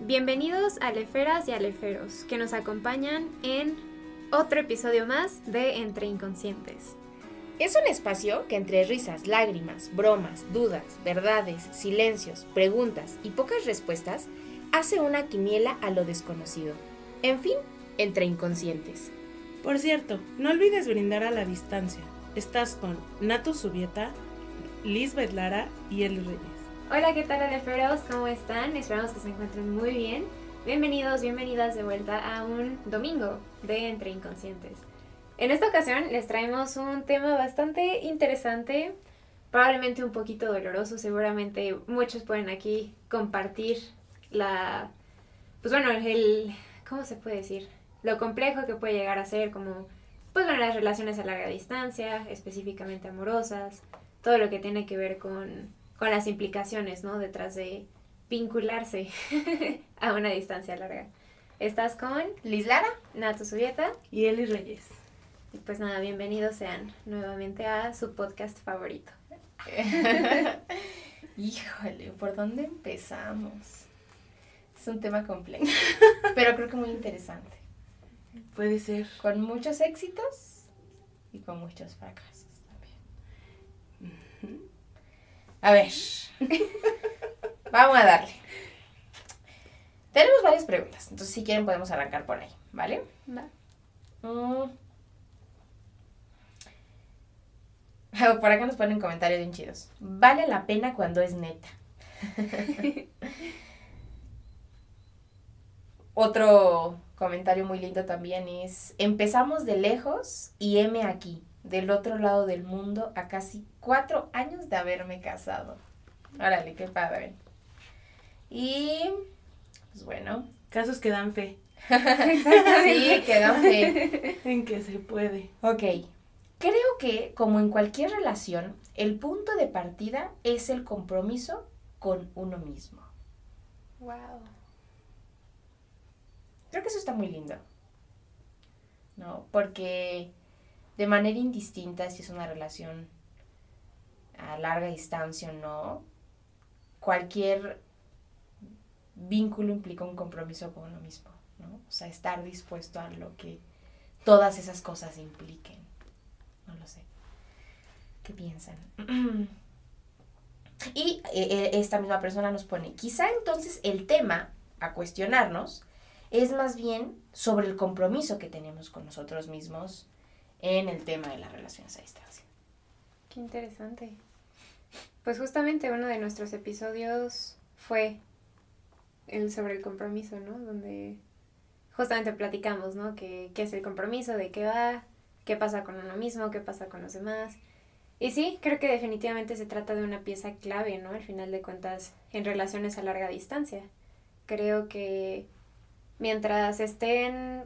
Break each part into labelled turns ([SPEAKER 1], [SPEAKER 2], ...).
[SPEAKER 1] Bienvenidos a Leferas y Aleferos, que nos acompañan en otro episodio más de Entre Inconscientes.
[SPEAKER 2] Es un espacio que entre risas, lágrimas, bromas, dudas, verdades, silencios, preguntas y pocas respuestas hace una quiniela a lo desconocido. En fin, entre inconscientes.
[SPEAKER 3] Por cierto, no olvides brindar a la distancia. Estás con Nato Subieta, Lisbeth Lara y Eli Reyes.
[SPEAKER 1] Hola, ¿qué tal Aleferos? ¿Cómo están? Esperamos que se encuentren muy bien. Bienvenidos, bienvenidas de vuelta a un domingo de Entre Inconscientes. En esta ocasión les traemos un tema bastante interesante, probablemente un poquito doloroso, seguramente muchos pueden aquí compartir la, pues bueno, el, ¿cómo se puede decir? Lo complejo que puede llegar a ser como, pues bueno, las relaciones a larga distancia, específicamente amorosas, todo lo que tiene que ver con, con las implicaciones, ¿no? Detrás de vincularse a una distancia larga. Estás con
[SPEAKER 2] Liz Lara,
[SPEAKER 1] Nato Subieta
[SPEAKER 3] Y Eli Reyes.
[SPEAKER 1] y pues nada, bienvenidos sean nuevamente a su podcast favorito.
[SPEAKER 2] Híjole, ¿por dónde empezamos? Es un tema complejo, pero creo que muy interesante.
[SPEAKER 3] Puede ser.
[SPEAKER 2] Con muchos éxitos y con muchos fracasos también. A ver, vamos a darle. Tenemos varias preguntas, entonces si quieren podemos arrancar por ahí, ¿vale?
[SPEAKER 1] Va.
[SPEAKER 2] Mm. Por acá nos ponen comentarios bien chidos. Vale la pena cuando es neta. Otro comentario muy lindo también es, empezamos de lejos y heme aquí, del otro lado del mundo, a casi cuatro años de haberme casado. Órale, qué padre. Y, pues bueno,
[SPEAKER 3] Casos que dan fe
[SPEAKER 2] sí, quedó fe.
[SPEAKER 3] en que se puede.
[SPEAKER 2] Ok, creo que como en cualquier relación, el punto de partida es el compromiso con uno mismo.
[SPEAKER 1] Wow.
[SPEAKER 2] Creo que eso está muy lindo. ¿No? Porque de manera indistinta, si es una relación a larga distancia o no, cualquier vínculo implica un compromiso con uno mismo, ¿no? O sea, estar dispuesto a lo que todas esas cosas impliquen. No lo sé. ¿Qué piensan? Y eh, eh, esta misma persona nos pone, quizá entonces el tema a cuestionarnos es más bien sobre el compromiso que tenemos con nosotros mismos en el tema de las relaciones a distancia.
[SPEAKER 1] Qué interesante. Pues justamente uno de nuestros episodios fue el sobre el compromiso, ¿no? Donde justamente platicamos, ¿no? Que, ¿Qué es el compromiso? ¿De qué va? ¿Qué pasa con uno mismo? ¿Qué pasa con los demás? Y sí, creo que definitivamente se trata de una pieza clave, ¿no? Al final de cuentas, en relaciones a larga distancia. Creo que mientras estén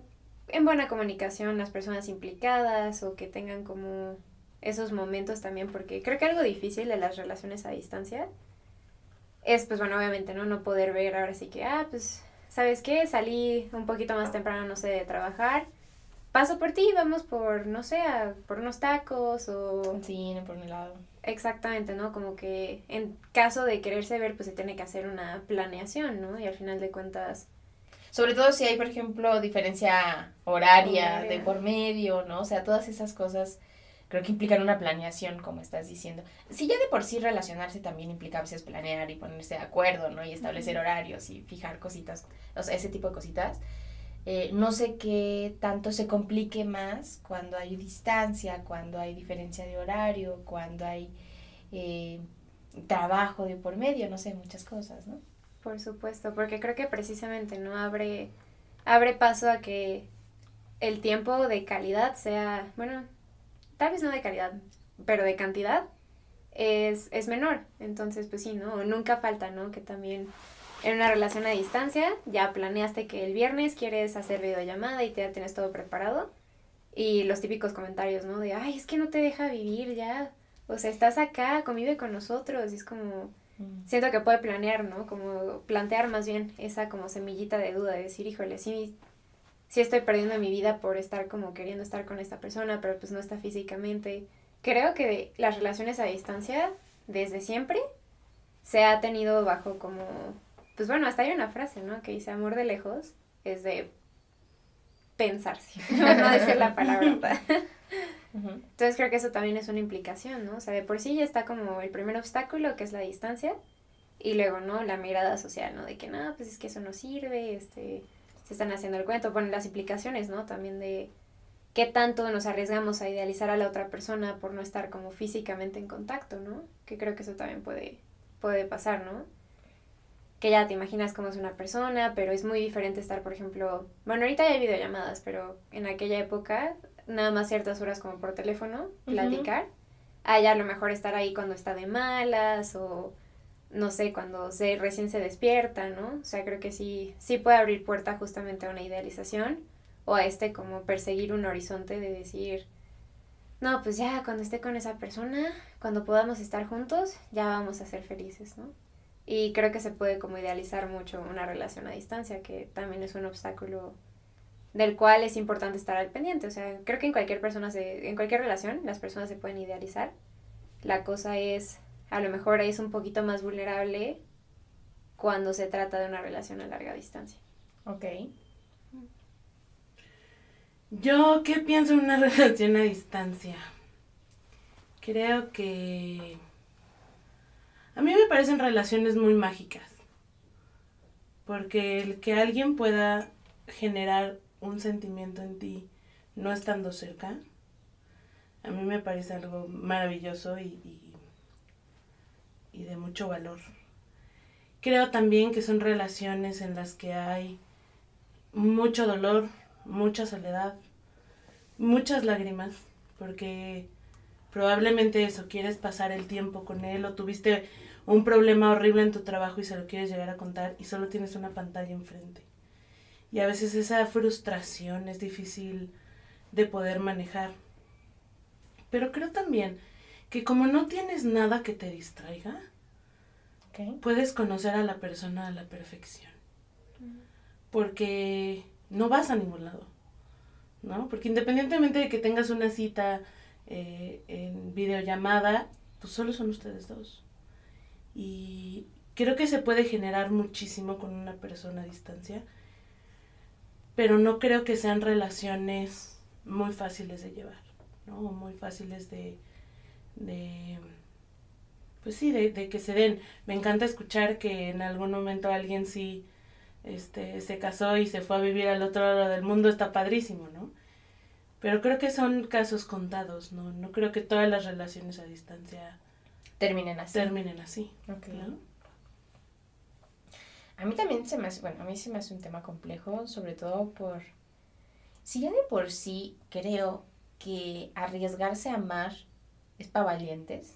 [SPEAKER 1] en buena comunicación las personas implicadas o que tengan como esos momentos también, porque creo que algo difícil de las relaciones a distancia es, pues bueno, obviamente, ¿no? No poder ver ahora sí que, ah, pues, ¿sabes qué? Salí un poquito más temprano, no sé, de trabajar. Paso por ti, vamos por, no sé, a- por unos tacos o...
[SPEAKER 2] Sí, no por un lado.
[SPEAKER 1] Exactamente, ¿no? Como que en caso de quererse ver, pues se tiene que hacer una planeación, ¿no? Y al final de cuentas,
[SPEAKER 2] Sobre todo si hay, por ejemplo, diferencia horaria,
[SPEAKER 1] Horaria.
[SPEAKER 2] de por medio, ¿no? O sea, todas esas cosas creo que implican una planeación, como estás diciendo. Si ya de por sí relacionarse también implica a veces planear y ponerse de acuerdo, ¿no? Y establecer horarios y fijar cositas, o sea, ese tipo de cositas. eh, no sé qué tanto se complique más cuando hay distancia, cuando hay diferencia de horario, cuando hay eh, trabajo de por medio, no sé, muchas cosas, ¿no?
[SPEAKER 1] Por supuesto, porque creo que precisamente, ¿no? Abre, abre paso a que el tiempo de calidad sea, bueno, tal vez no de calidad, pero de cantidad es, es menor. Entonces, pues sí, ¿no? Nunca falta, ¿no? Que también en una relación a distancia ya planeaste que el viernes quieres hacer videollamada y te, ya tienes todo preparado. Y los típicos comentarios, ¿no? De, ay, es que no te deja vivir ya. O sea, estás acá, convive con nosotros. Y es como, siento que puede planear, ¿no? Como plantear más bien esa como semillita de duda, de decir, híjole, sí, sí estoy perdiendo mi vida por estar como queriendo estar con esta persona, pero pues no está físicamente. Creo que las relaciones a distancia, desde siempre, se ha tenido bajo como pues bueno, hasta hay una frase, ¿no? Que dice amor de lejos es de pensarse, no decir la palabra. Entonces creo que eso también es una implicación, ¿no? O sea, de por sí ya está como el primer obstáculo, que es la distancia, y luego, ¿no? La mirada social, ¿no? De que, no, pues es que eso no sirve, este, se están haciendo el cuento, ponen las implicaciones, ¿no? También de qué tanto nos arriesgamos a idealizar a la otra persona por no estar como físicamente en contacto, ¿no? Que creo que eso también puede, puede pasar, ¿no? Que ya te imaginas cómo es una persona, pero es muy diferente estar, por ejemplo, bueno, ahorita hay videollamadas, pero en aquella época nada más ciertas horas como por teléfono, platicar. Allá a lo mejor estar ahí cuando está de malas o no sé, cuando se recién se despierta, ¿no? O sea, creo que sí, sí puede abrir puerta justamente a una idealización o a este como perseguir un horizonte de decir, no, pues ya cuando esté con esa persona, cuando podamos estar juntos, ya vamos a ser felices, ¿no? Y creo que se puede como idealizar mucho una relación a distancia, que también es un obstáculo del cual es importante estar al pendiente. O sea, creo que en cualquier persona, se, en cualquier relación, las personas se pueden idealizar. La cosa es, a lo mejor es un poquito más vulnerable cuando se trata de una relación a larga distancia.
[SPEAKER 2] Ok.
[SPEAKER 3] Yo, ¿qué pienso en una relación a distancia? Creo que... A mí me parecen relaciones muy mágicas. Porque el que alguien pueda generar un sentimiento en ti no estando cerca, a mí me parece algo maravilloso y, y, de mucho valor. Creo también que son relaciones en las que hay mucho dolor, mucha soledad, muchas lágrimas, porque probablemente eso, quieres pasar el tiempo con él o tuviste un problema horrible en tu trabajo y se lo quieres llegar a contar y solo tienes una pantalla enfrente. Y a veces esa frustración es difícil de poder manejar. Pero creo también que como no tienes nada que te distraiga, puedes conocer a la persona a la perfección. Porque no vas a ningún lado. ¿No? Porque independientemente de que tengas una cita eh, en videollamada, pues solo son ustedes dos. Y creo que se puede generar muchísimo con una persona a distancia pero no creo que sean relaciones muy fáciles de llevar, ¿no? Muy fáciles de, de pues sí, de, de, que se den. Me encanta escuchar que en algún momento alguien sí este, se casó y se fue a vivir al otro lado del mundo, está padrísimo, ¿no? Pero creo que son casos contados, ¿no? No creo que todas las relaciones a distancia
[SPEAKER 2] terminen así.
[SPEAKER 3] Terminen así.
[SPEAKER 2] Okay. A mí también se me hace, bueno, a mí se me hace un tema complejo, sobre todo por, si ya de por sí creo que arriesgarse a amar es para valientes,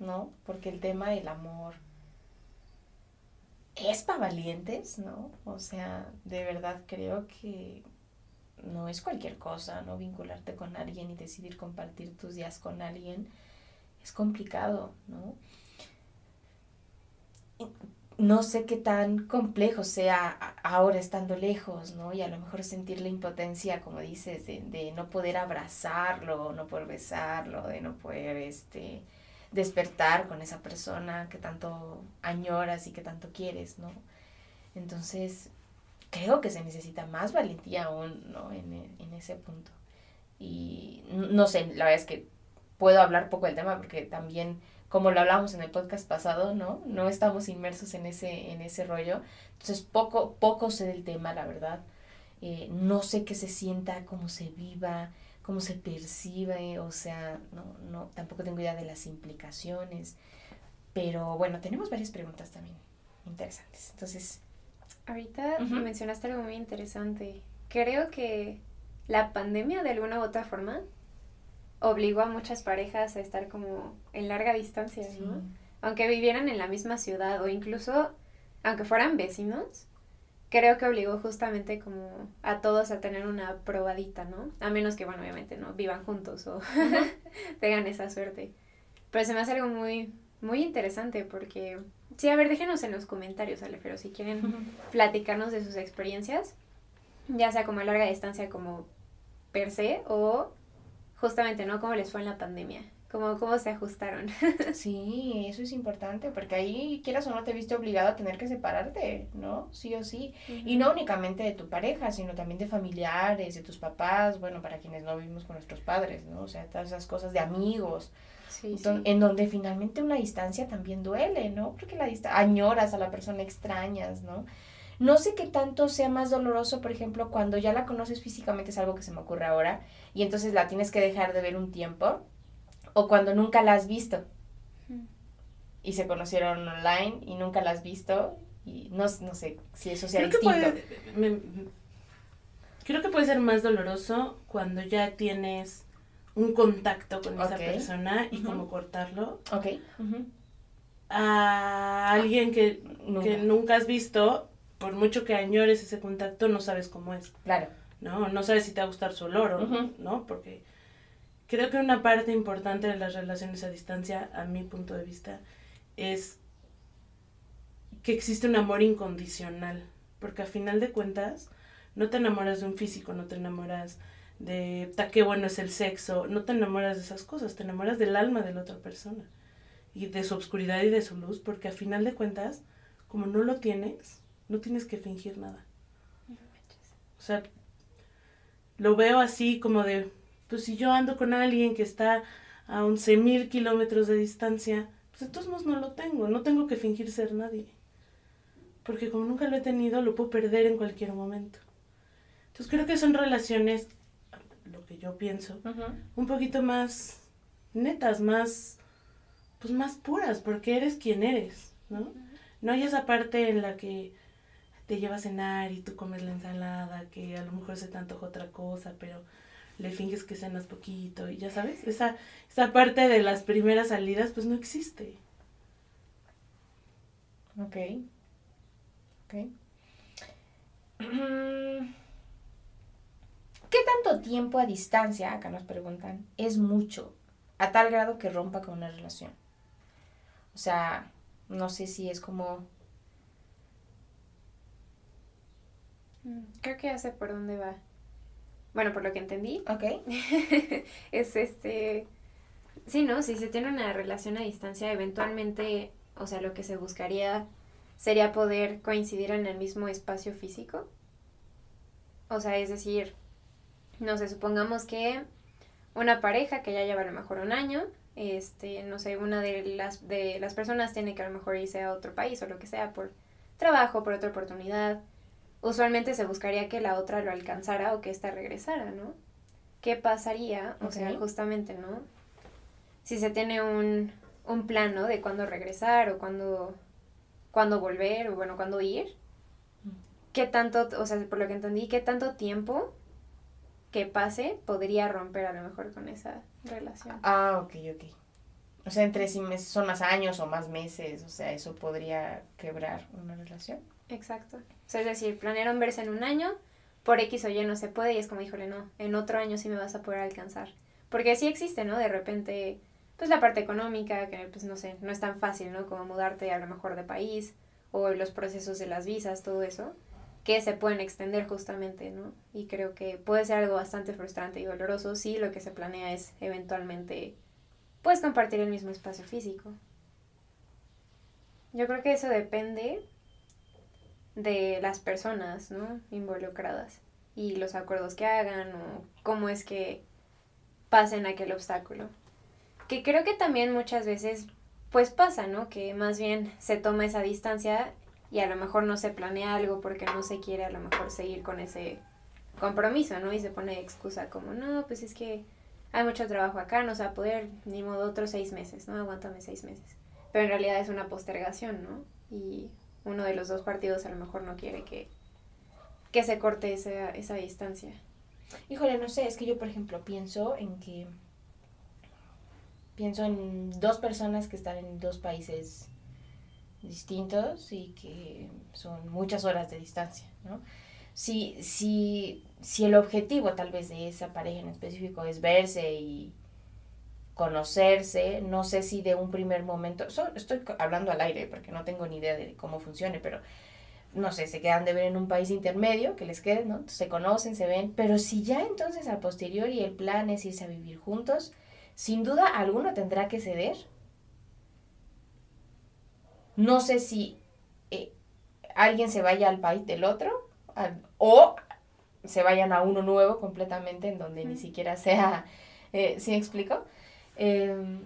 [SPEAKER 2] ¿no? Porque el tema del amor es para valientes, ¿no? O sea, de verdad creo que no es cualquier cosa, ¿no? Vincularte con alguien y decidir compartir tus días con alguien es complicado, ¿no? No sé qué tan complejo sea ahora estando lejos, ¿no? Y a lo mejor sentir la impotencia, como dices, de, no poder abrazarlo, no poder besarlo, de no poder, este, despertar con esa persona que tanto añoras y que tanto quieres, ¿no? Entonces, creo que se necesita más valentía aún, ¿no? En, en ese punto. Y no sé, la verdad es que puedo hablar poco del tema porque también como lo hablamos en el podcast pasado, ¿no? No estamos inmersos en ese, en ese rollo. Entonces, poco, poco sé del tema, la verdad. Eh, no sé qué se sienta, cómo se viva, cómo se percibe, o sea, no, no, tampoco tengo idea de las implicaciones. Pero bueno, tenemos varias preguntas también interesantes. Entonces.
[SPEAKER 1] Ahorita mencionaste algo muy interesante. Creo que la pandemia de alguna u otra forma obligó a muchas parejas a estar como en larga distancia, ¿no? Aunque vivieran en la misma ciudad o incluso aunque fueran vecinos, creo que obligó justamente como a todos a tener una probadita, ¿no? A menos que, bueno, obviamente no vivan juntos o tengan esa suerte. Pero se me hace algo muy, muy interesante porque, sí, a ver, déjenos en los comentarios, Alefero, si quieren platicarnos de sus experiencias, ya sea como a larga distancia como per se o justamente, ¿no? ¿Cómo les fue en la pandemia? Como cómo se ajustaron.
[SPEAKER 2] Sí, eso es importante, porque ahí quieras o no te viste obligado a tener que separarte, ¿no? Sí o sí. Y no únicamente de tu pareja, sino también de familiares, de tus papás, bueno, para quienes no vivimos con nuestros padres, ¿no? O sea, todas esas cosas de amigos,
[SPEAKER 1] Sí, sí.
[SPEAKER 2] Enton- en donde finalmente una distancia también duele, ¿no? Porque la distancia, añoras a la persona, extrañas, ¿no? No sé qué tanto sea más doloroso, por ejemplo, cuando ya la conoces físicamente, es algo que se me ocurre ahora, y entonces la tienes que dejar de ver un tiempo, o cuando nunca la has visto y se conocieron online y nunca la has visto, y no, no sé si eso sea
[SPEAKER 3] Creo que,
[SPEAKER 2] distinto.
[SPEAKER 3] puede, me- creo que puede ser más doloroso cuando ya tienes un contacto con esa persona y
[SPEAKER 2] Ujú.
[SPEAKER 3] cómo cortarlo.
[SPEAKER 2] Ok.
[SPEAKER 3] A alguien que,
[SPEAKER 2] Nunca.
[SPEAKER 3] que nunca has visto, por mucho que añores ese contacto, no sabes cómo es,
[SPEAKER 2] Claro.
[SPEAKER 3] ¿no? No sabes si te va a gustar su olor o no, porque creo que una parte importante de las relaciones a distancia, a mi punto de vista, es que existe un amor incondicional, porque a final de cuentas no te enamoras de un físico, no te enamoras de ta qué bueno es el sexo, no te enamoras de esas cosas, te enamoras del alma de la otra persona y de su oscuridad y de su luz, porque a final de cuentas, como no lo tienes, no tienes que fingir nada. O sea, lo veo así como de, pues si yo ando con alguien que está a 11.000 kilómetros de distancia, pues de todos modos no lo tengo, no tengo que fingir ser nadie. Porque como nunca lo he tenido, lo puedo perder en cualquier momento. Entonces creo que son relaciones, lo que yo pienso, un poquito más netas, más, pues más puras, porque eres quien eres, ¿no? No hay esa parte en la que te lleva a cenar y tú comes la ensalada, que a lo mejor se te antoja otra cosa, pero le finges que cenas poquito y ya sabes, esa, esa parte de las primeras salidas pues no existe.
[SPEAKER 2] Ok. Ok. ¿Qué tanto tiempo a distancia, acá nos preguntan, es mucho, a tal grado que rompa con una relación? O sea, no sé si es como...
[SPEAKER 1] Mm, Creo que ya sé por dónde va. Bueno, por lo que entendí,
[SPEAKER 2] Ok.
[SPEAKER 1] es este... Sí, ¿no? Si se tiene una relación a distancia, eventualmente, o sea, lo que se buscaría sería poder coincidir en el mismo espacio físico. O sea, es decir, no sé, supongamos que una pareja que ya lleva a lo mejor un año, este, no sé, una de las, de las personas tiene que a lo mejor irse a otro país o lo que sea por trabajo, por otra oportunidad. Usualmente se buscaría que la otra lo alcanzara o que ésta regresara, ¿no? ¿Qué pasaría? O sea, justamente, ¿no? Si se tiene un, un plan, ¿no? De cuándo regresar o cuándo, cuándo volver o, bueno, cuándo ir. ¿Qué tanto, o sea, por lo que entendí, qué tanto tiempo que pase podría romper a lo mejor con esa relación?
[SPEAKER 2] Ah, ok, ok. O sea, entre si son más años o más meses, o sea, eso podría quebrar una relación.
[SPEAKER 1] Exacto. Sea, es decir, planearon verse en un año, por X o Y no se puede y es como, híjole, no, en otro año sí me vas a poder alcanzar. Porque sí existe, ¿no? De repente, pues la parte económica, que pues no sé, no es tan fácil, ¿no? Como mudarte a lo mejor de país o los procesos de las visas, todo eso, que se pueden extender justamente, ¿no? Y creo que puede ser algo bastante frustrante y doloroso si lo que se planea es eventualmente, pues compartir el mismo espacio físico. Yo creo que eso depende de las personas, ¿no? Involucradas y los acuerdos que hagan o cómo es que pasen aquel obstáculo. Que creo que también muchas veces pues pasa, ¿no? Que más bien se toma esa distancia y a lo mejor no se planea algo porque no se quiere a lo mejor seguir con ese compromiso, ¿no? Y se pone excusa como, no, pues es que hay mucho trabajo acá, no se va a poder, ni modo otros seis meses, ¿no? Aguántame seis meses. Pero en realidad es una postergación, ¿no? Y uno de los dos partidos a lo mejor no quiere que, que se corte esa, esa distancia.
[SPEAKER 2] Híjole, no sé, es que yo, por ejemplo, pienso en que. Pienso en dos personas que están en dos países distintos y que son muchas horas de distancia, ¿no? Si, si, si el objetivo tal vez de esa pareja en específico es verse y conocerse, no sé si de un primer momento, so- estoy hablando al aire porque no tengo ni idea de cómo funcione, pero no sé, se quedan de ver en un país intermedio, que les quede, ¿no? Se conocen, se ven, pero si ya entonces a posteriori el plan es irse a vivir juntos, sin duda alguno tendrá que ceder. No sé si eh, alguien se vaya al país del otro o se vayan a uno nuevo completamente en donde ni siquiera sea, eh, ¿sí explico? Em,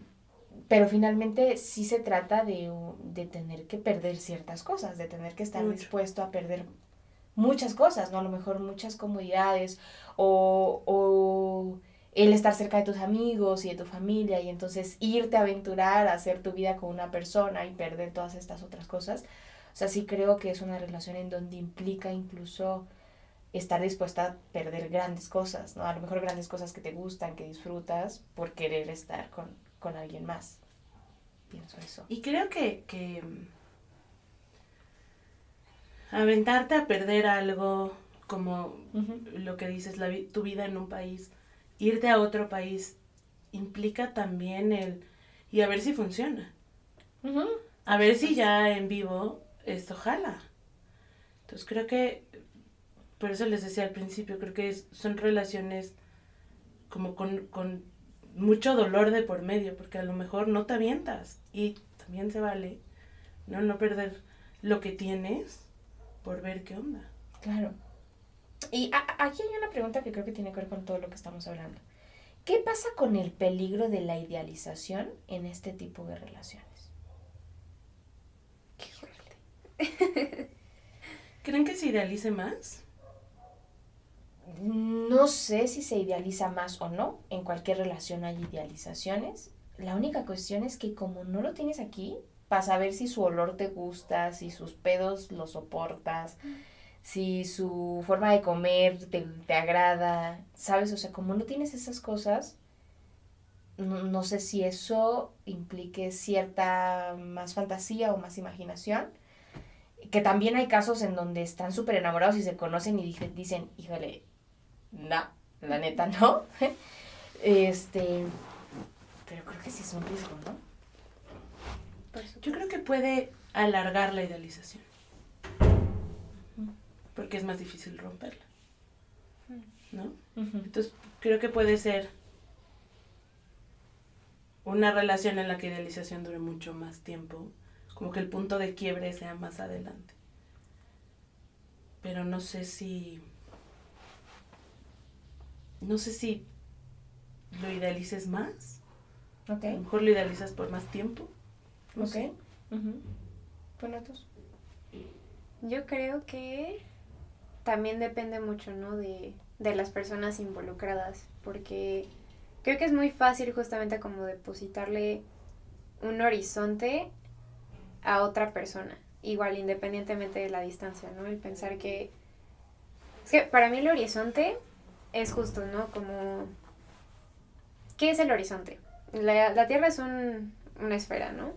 [SPEAKER 2] pero finalmente sí se trata de, de, tener que perder ciertas cosas, de tener que estar dispuesto a perder muchas cosas, ¿no? A lo mejor muchas comodidades o, o el estar cerca de tus amigos y de tu familia y entonces irte a aventurar a hacer tu vida con una persona y perder todas estas otras cosas. O sea, sí creo que es una relación en donde implica incluso estar dispuesta a perder grandes cosas, ¿no? A lo mejor grandes cosas que te gustan, que disfrutas, por querer estar con, con alguien más. Pienso eso.
[SPEAKER 3] Y creo que, que aventarte a perder algo como lo que dices, la, tu vida en un país, irte a otro país, implica también el... y a ver si funciona. A ver si ya en vivo esto jala. Entonces creo que por eso les decía al principio, creo que son relaciones como con, con mucho dolor de por medio, porque a lo mejor no te avientas y también se vale, ¿no? No perder lo que tienes por ver qué onda.
[SPEAKER 2] Claro. Y aquí hay una pregunta que creo que tiene que ver con todo lo que estamos hablando. ¿Qué pasa con el peligro de la idealización en este tipo de relaciones?
[SPEAKER 1] Qué fuerte.
[SPEAKER 3] ¿Creen que se idealice más?
[SPEAKER 2] No sé si se idealiza más o no. En cualquier relación hay idealizaciones. La única cuestión es que como no lo tienes aquí, para saber si su olor te gusta, si sus pedos lo soportas, si su forma de comer te, agrada, ¿sabes? O sea, como no tienes esas cosas, no, no, sé si eso implique cierta más fantasía o más imaginación. Que también hay casos en donde están súper enamorados y se conocen y dicen, híjole, no, la neta no. este, pero creo que sí es un riesgo, ¿no?
[SPEAKER 3] Yo creo que puede alargar la idealización. Porque es más difícil romperla. ¿No? Entonces, creo que puede ser una relación en la que idealización dure mucho más tiempo. Como que el punto de quiebre sea más adelante. Pero no sé si no sé si lo idealices más. A lo mejor lo idealizas por más tiempo.
[SPEAKER 2] No ok. Sé.
[SPEAKER 1] Yo creo que también depende mucho, ¿no? De, de las personas involucradas. Porque creo que es muy fácil justamente como depositarle un horizonte a otra persona. Igual, independientemente de la distancia, ¿no? El pensar que... Es que para mí el horizonte es justo, ¿no? Como... ¿Qué es el horizonte? La, Tierra es un, una esfera, ¿no?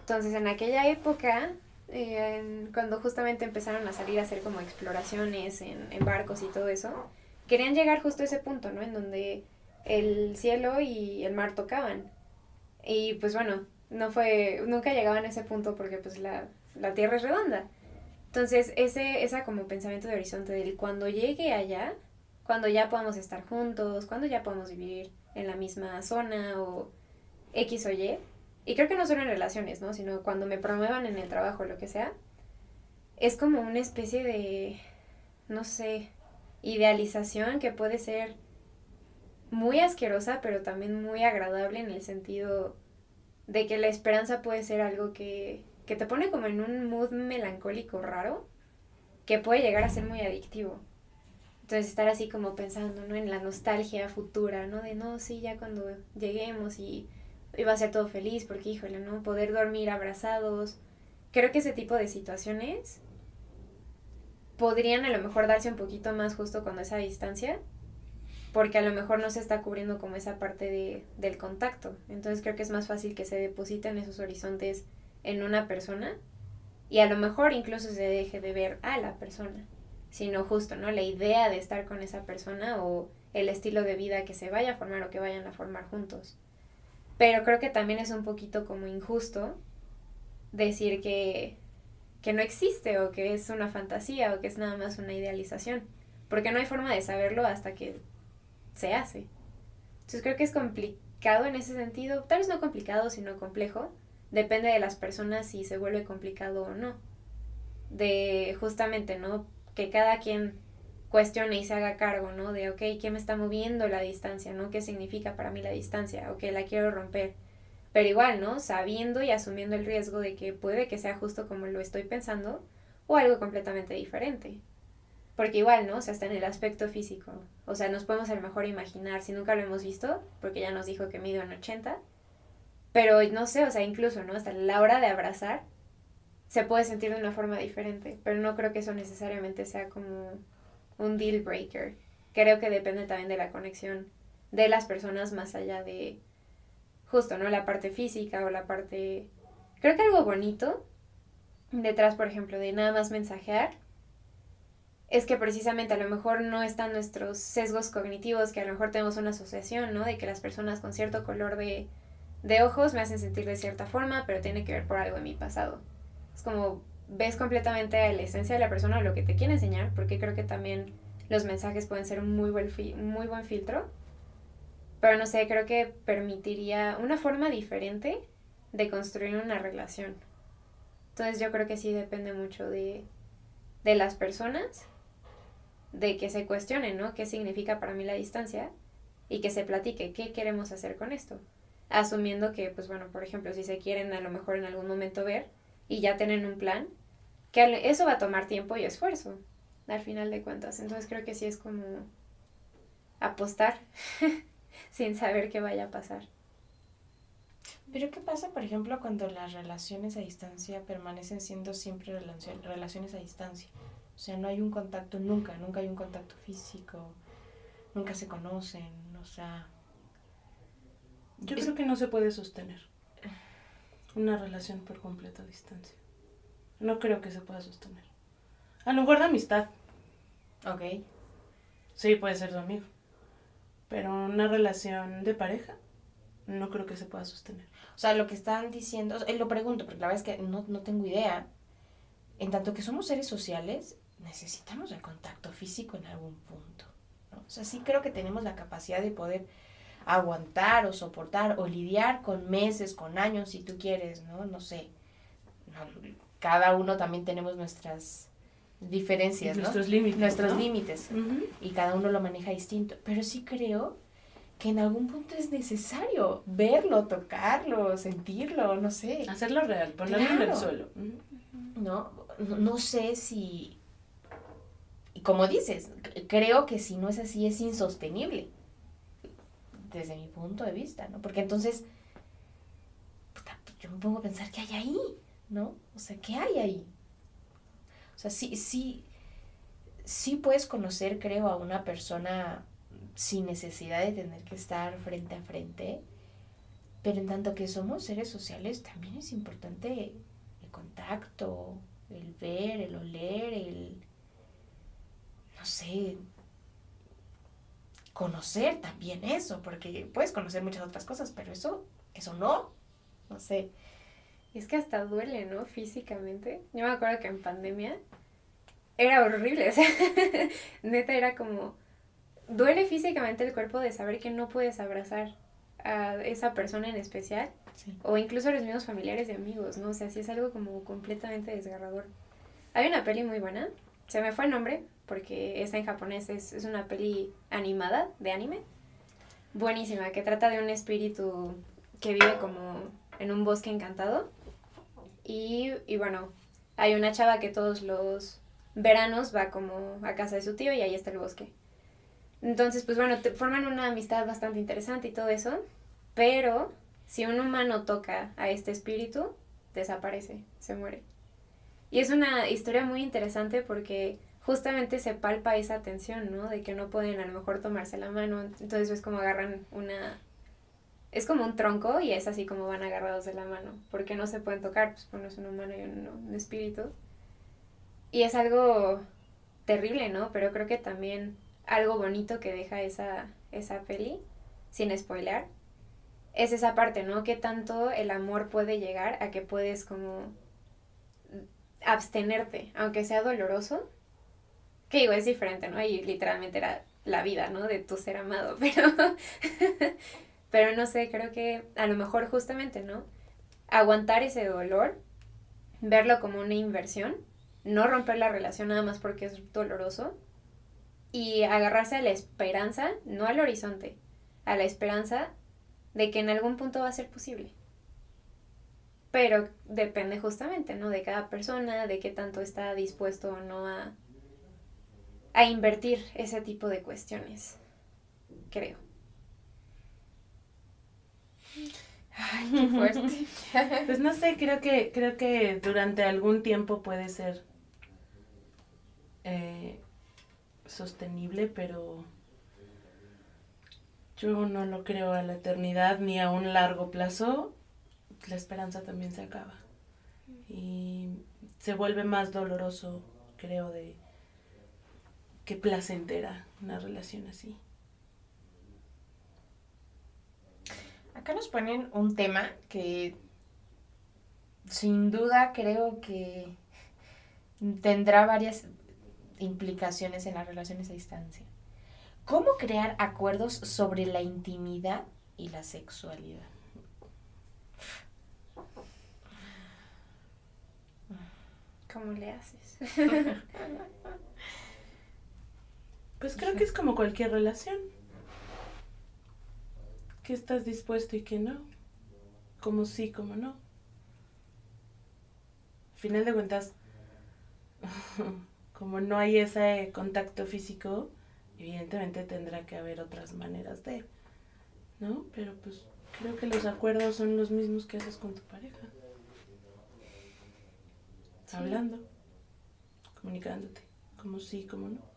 [SPEAKER 1] Entonces, en aquella época, eh, cuando justamente empezaron a salir a hacer como exploraciones en, en, barcos y todo eso, querían llegar justo a ese punto, ¿no? En donde el cielo y el mar tocaban. Y pues bueno, no fue, nunca llegaban a ese punto porque pues la, la Tierra es redonda. Entonces, ese, esa como pensamiento de horizonte del cuando llegue allá, cuando ya podamos estar juntos, cuando ya podamos vivir en la misma zona o X o Y. Y creo que no solo en relaciones, ¿no? Sino cuando me promuevan en el trabajo o lo que sea. Es como una especie de, no sé, idealización que puede ser muy asquerosa, pero también muy agradable en el sentido de que la esperanza puede ser algo que, que te pone como en un mood melancólico raro, que puede llegar a ser muy adictivo. Entonces estar así como pensando, ¿no? En la nostalgia futura, ¿no? De no, sí, ya cuando lleguemos y iba a ser todo feliz, porque híjole, ¿no? Poder dormir abrazados. Creo que ese tipo de situaciones podrían a lo mejor darse un poquito más justo con esa distancia, porque a lo mejor no se está cubriendo como esa parte de, del contacto. Entonces creo que es más fácil que se depositen esos horizontes en una persona y a lo mejor incluso se deje de ver a la persona sino justo, ¿no? La idea de estar con esa persona o el estilo de vida que se vaya a formar o que vayan a formar juntos. Pero creo que también es un poquito como injusto decir que, que no existe o que es una fantasía o que es nada más una idealización, porque no hay forma de saberlo hasta que se hace. Entonces creo que es complicado en ese sentido, tal vez no complicado, sino complejo, depende de las personas si se vuelve complicado o no. De justamente, ¿no? Que cada quien cuestione y se haga cargo, ¿no? De, ok, ¿qué me está moviendo la distancia, ¿no? ¿Qué significa para mí la distancia? Ok, la quiero romper. Pero igual, ¿no? Sabiendo y asumiendo el riesgo de que puede que sea justo como lo estoy pensando o algo completamente diferente. Porque igual, ¿no? O sea, está en el aspecto físico. O sea, nos podemos a lo mejor imaginar, si nunca lo hemos visto, porque ya nos dijo que mido en 80, pero no sé, o sea, incluso, ¿no? Hasta la hora de abrazar se puede sentir de una forma diferente, pero no creo que eso necesariamente sea como un deal breaker. Creo que depende también de la conexión de las personas más allá de justo, ¿no? La parte física o la parte... Creo que algo bonito detrás, por ejemplo, de nada más mensajear es que precisamente a lo mejor no están nuestros sesgos cognitivos, que a lo mejor tenemos una asociación, ¿no? De que las personas con cierto color de, de ojos me hacen sentir de cierta forma, pero tiene que ver por algo en mi pasado. Es como ves completamente la esencia de la persona o lo que te quiere enseñar, porque creo que también los mensajes pueden ser un muy buen, muy buen filtro. Pero no sé, creo que permitiría una forma diferente de construir una relación. Entonces yo creo que sí depende mucho de, de las personas de que se cuestione, ¿no? ¿Qué significa para mí la distancia? Y que se platique qué queremos hacer con esto. Asumiendo que, pues bueno, por ejemplo, si se quieren a lo mejor en algún momento ver y ya tienen un plan, que eso va a tomar tiempo y esfuerzo, al final de cuentas. Entonces creo que sí es como apostar sin saber qué vaya a pasar.
[SPEAKER 2] Pero ¿qué pasa, por ejemplo, cuando las relaciones a distancia permanecen siendo siempre relaciones a distancia? O sea, no hay un contacto nunca, nunca hay un contacto físico, nunca se conocen, o sea...
[SPEAKER 3] Yo creo que no se puede sostener una relación por completa distancia. No creo que se pueda sostener. A lo mejor de amistad.
[SPEAKER 2] Ok.
[SPEAKER 3] Sí, puede ser tu amigo. Pero una relación de pareja, no creo que se pueda sostener.
[SPEAKER 2] O sea, lo que están diciendo, lo pregunto, porque la verdad es que no, no tengo idea. En tanto que somos seres sociales, necesitamos el contacto físico en algún punto. ¿no? O sea, sí creo que tenemos la capacidad de poder aguantar o soportar o lidiar con meses, con años, si tú quieres, ¿no? No sé. cada uno también tenemos nuestras diferencias,
[SPEAKER 3] Nuestros límites.
[SPEAKER 2] Nuestros límites. Y cada uno lo maneja distinto. Pero sí creo que en algún punto es necesario verlo, tocarlo, sentirlo, no sé.
[SPEAKER 3] Hacerlo real, ponerlo en el suelo.
[SPEAKER 2] No, no sé si y como dices, creo que si no es así es insostenible, desde mi punto de vista, ¿no? Porque entonces, yo me pongo a pensar, ¿qué hay ahí? ¿No? O sea, ¿qué hay ahí? O sea, sí, sí, sí puedes conocer, creo, a una persona sin necesidad de tener que estar frente a frente, pero en tanto que somos seres sociales, también es importante el contacto, el ver, el oler, el no sé, conocer también eso, porque puedes conocer muchas otras cosas, pero eso, eso no, no sé.
[SPEAKER 1] Es que hasta duele, ¿no? Físicamente. Yo me acuerdo que en pandemia era horrible, o sea, neta era como, duele físicamente el cuerpo de saber que no puedes abrazar a esa persona en especial, o incluso a los mismos familiares y amigos, ¿no? O sea, sí es algo como completamente desgarrador. Hay una peli muy buena, se me fue el nombre, porque está en japonés, es, es una peli animada de anime, buenísima, que trata de un espíritu que vive como en un bosque encantado. Y, y, bueno, hay una chava que todos los veranos va como a casa de su tío y ahí está el bosque. Entonces, pues bueno, te forman una amistad bastante interesante y todo eso, pero si un humano toca a este espíritu, desaparece, se muere. Y es una historia muy interesante porque justamente se palpa esa tensión, ¿no? De que no pueden a lo mejor tomarse la mano, entonces es como agarran una... Es como un tronco y es así como van agarrados de la mano, porque no se pueden tocar, pues uno es un humano y un espíritu. Y es algo terrible, ¿no? Pero creo que también algo bonito que deja esa, esa peli, sin spoiler, es esa parte, ¿no? Que tanto el amor puede llegar a que puedes como abstenerte, aunque sea doloroso, que digo, es diferente, ¿no? Y literalmente era la vida, ¿no? De tu ser amado, pero, Pero no sé, creo que a lo mejor justamente, ¿no? Aguantar ese dolor, verlo como una inversión, no romper la relación nada más porque es doloroso y agarrarse a la esperanza, no al horizonte, a la esperanza de que en algún punto va a ser posible. Pero depende justamente, ¿no? De cada persona, de qué tanto está dispuesto o no a, a invertir ese tipo de cuestiones, creo.
[SPEAKER 2] Ay, qué fuerte.
[SPEAKER 3] Pues no sé, creo que, creo que durante algún tiempo puede ser eh, sostenible, pero yo no lo creo a la eternidad ni a un largo plazo. La esperanza también se acaba. Y se vuelve más doloroso, creo, de que placentera una relación así.
[SPEAKER 2] Acá nos ponen un tema que sin duda creo que tendrá varias implicaciones en las relaciones a distancia. ¿Cómo crear acuerdos sobre la intimidad y la sexualidad?
[SPEAKER 1] ¿Cómo le haces?
[SPEAKER 3] Pues creo que es como cualquier relación. Que estás dispuesto y que no. Como sí, como no. Al final de cuentas, como no hay ese contacto físico, evidentemente tendrá que haber otras maneras de, ¿no? Pero pues creo que los acuerdos son los mismos que haces con tu pareja.
[SPEAKER 1] Sí.
[SPEAKER 3] Hablando, comunicándote, como sí, como no.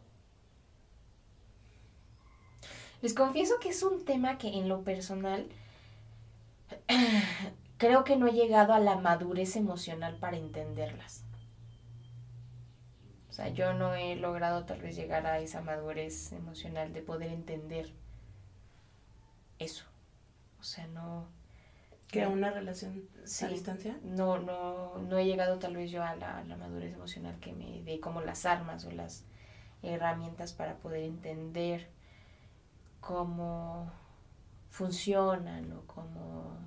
[SPEAKER 2] Les confieso que es un tema que en lo personal creo que no he llegado a la madurez emocional para entenderlas. O sea, yo no he logrado tal vez llegar a esa madurez emocional de poder entender eso. O sea, no...
[SPEAKER 3] Que una relación
[SPEAKER 2] Sí.
[SPEAKER 3] a distancia.
[SPEAKER 2] no, no, no he llegado tal vez yo a la, a la madurez emocional que me dé como las armas o las herramientas para poder entender cómo funcionan o cómo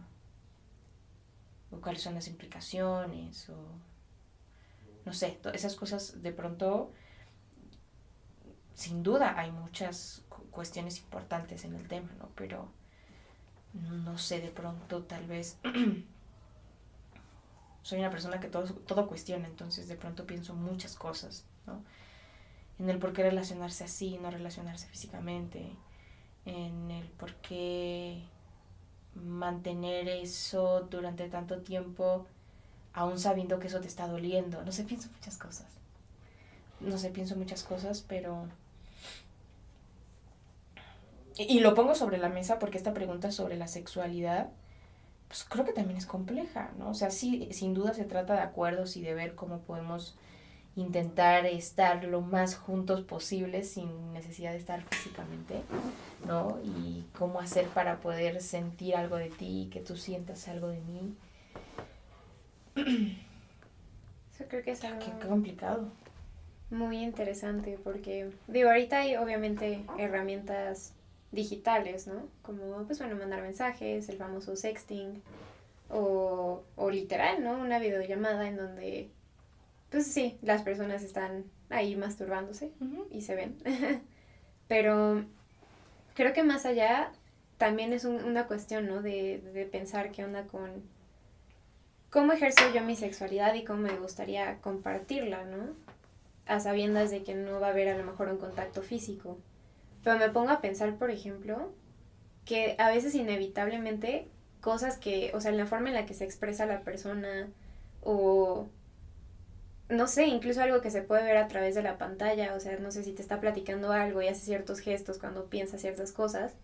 [SPEAKER 2] o cuáles son las implicaciones o no sé, esas cosas de pronto sin duda hay muchas cu- cuestiones importantes en el tema, ¿no? Pero no sé, de pronto tal vez soy una persona que todo, todo cuestiona, entonces de pronto pienso muchas cosas, ¿no? En el por qué relacionarse así, no relacionarse físicamente, en el por qué mantener eso durante tanto tiempo, aún sabiendo que eso te está doliendo. No sé, pienso muchas cosas. No sé, pienso muchas cosas, pero... Y, y lo pongo sobre la mesa porque esta pregunta sobre la sexualidad pues creo que también es compleja, ¿no? O sea, sí, sin duda se trata de acuerdos y de ver cómo podemos intentar estar lo más juntos posible sin necesidad de estar físicamente, ¿no? Y cómo hacer para poder sentir algo de ti que tú sientas algo de mí.
[SPEAKER 1] Eso creo que es algo
[SPEAKER 2] qué complicado.
[SPEAKER 1] muy interesante porque, digo, ahorita hay obviamente herramientas digitales, ¿no? Como, pues bueno, mandar mensajes, el famoso sexting, o, o literal, ¿no? Una videollamada en donde, pues sí, las personas están ahí masturbándose y se ven. Pero creo que más allá también es un- una cuestión, ¿no? De, de pensar qué onda con cómo ejerzo yo mi sexualidad y cómo me gustaría compartirla, ¿no? A sabiendas de que no va a haber a lo mejor un contacto físico. Pero me pongo a pensar, por ejemplo, que a veces inevitablemente cosas que, o sea, en la forma en la que se expresa la persona o no sé, incluso algo que se puede ver a través de la pantalla, o sea, no sé si te está platicando algo y hace ciertos gestos cuando piensa ciertas cosas,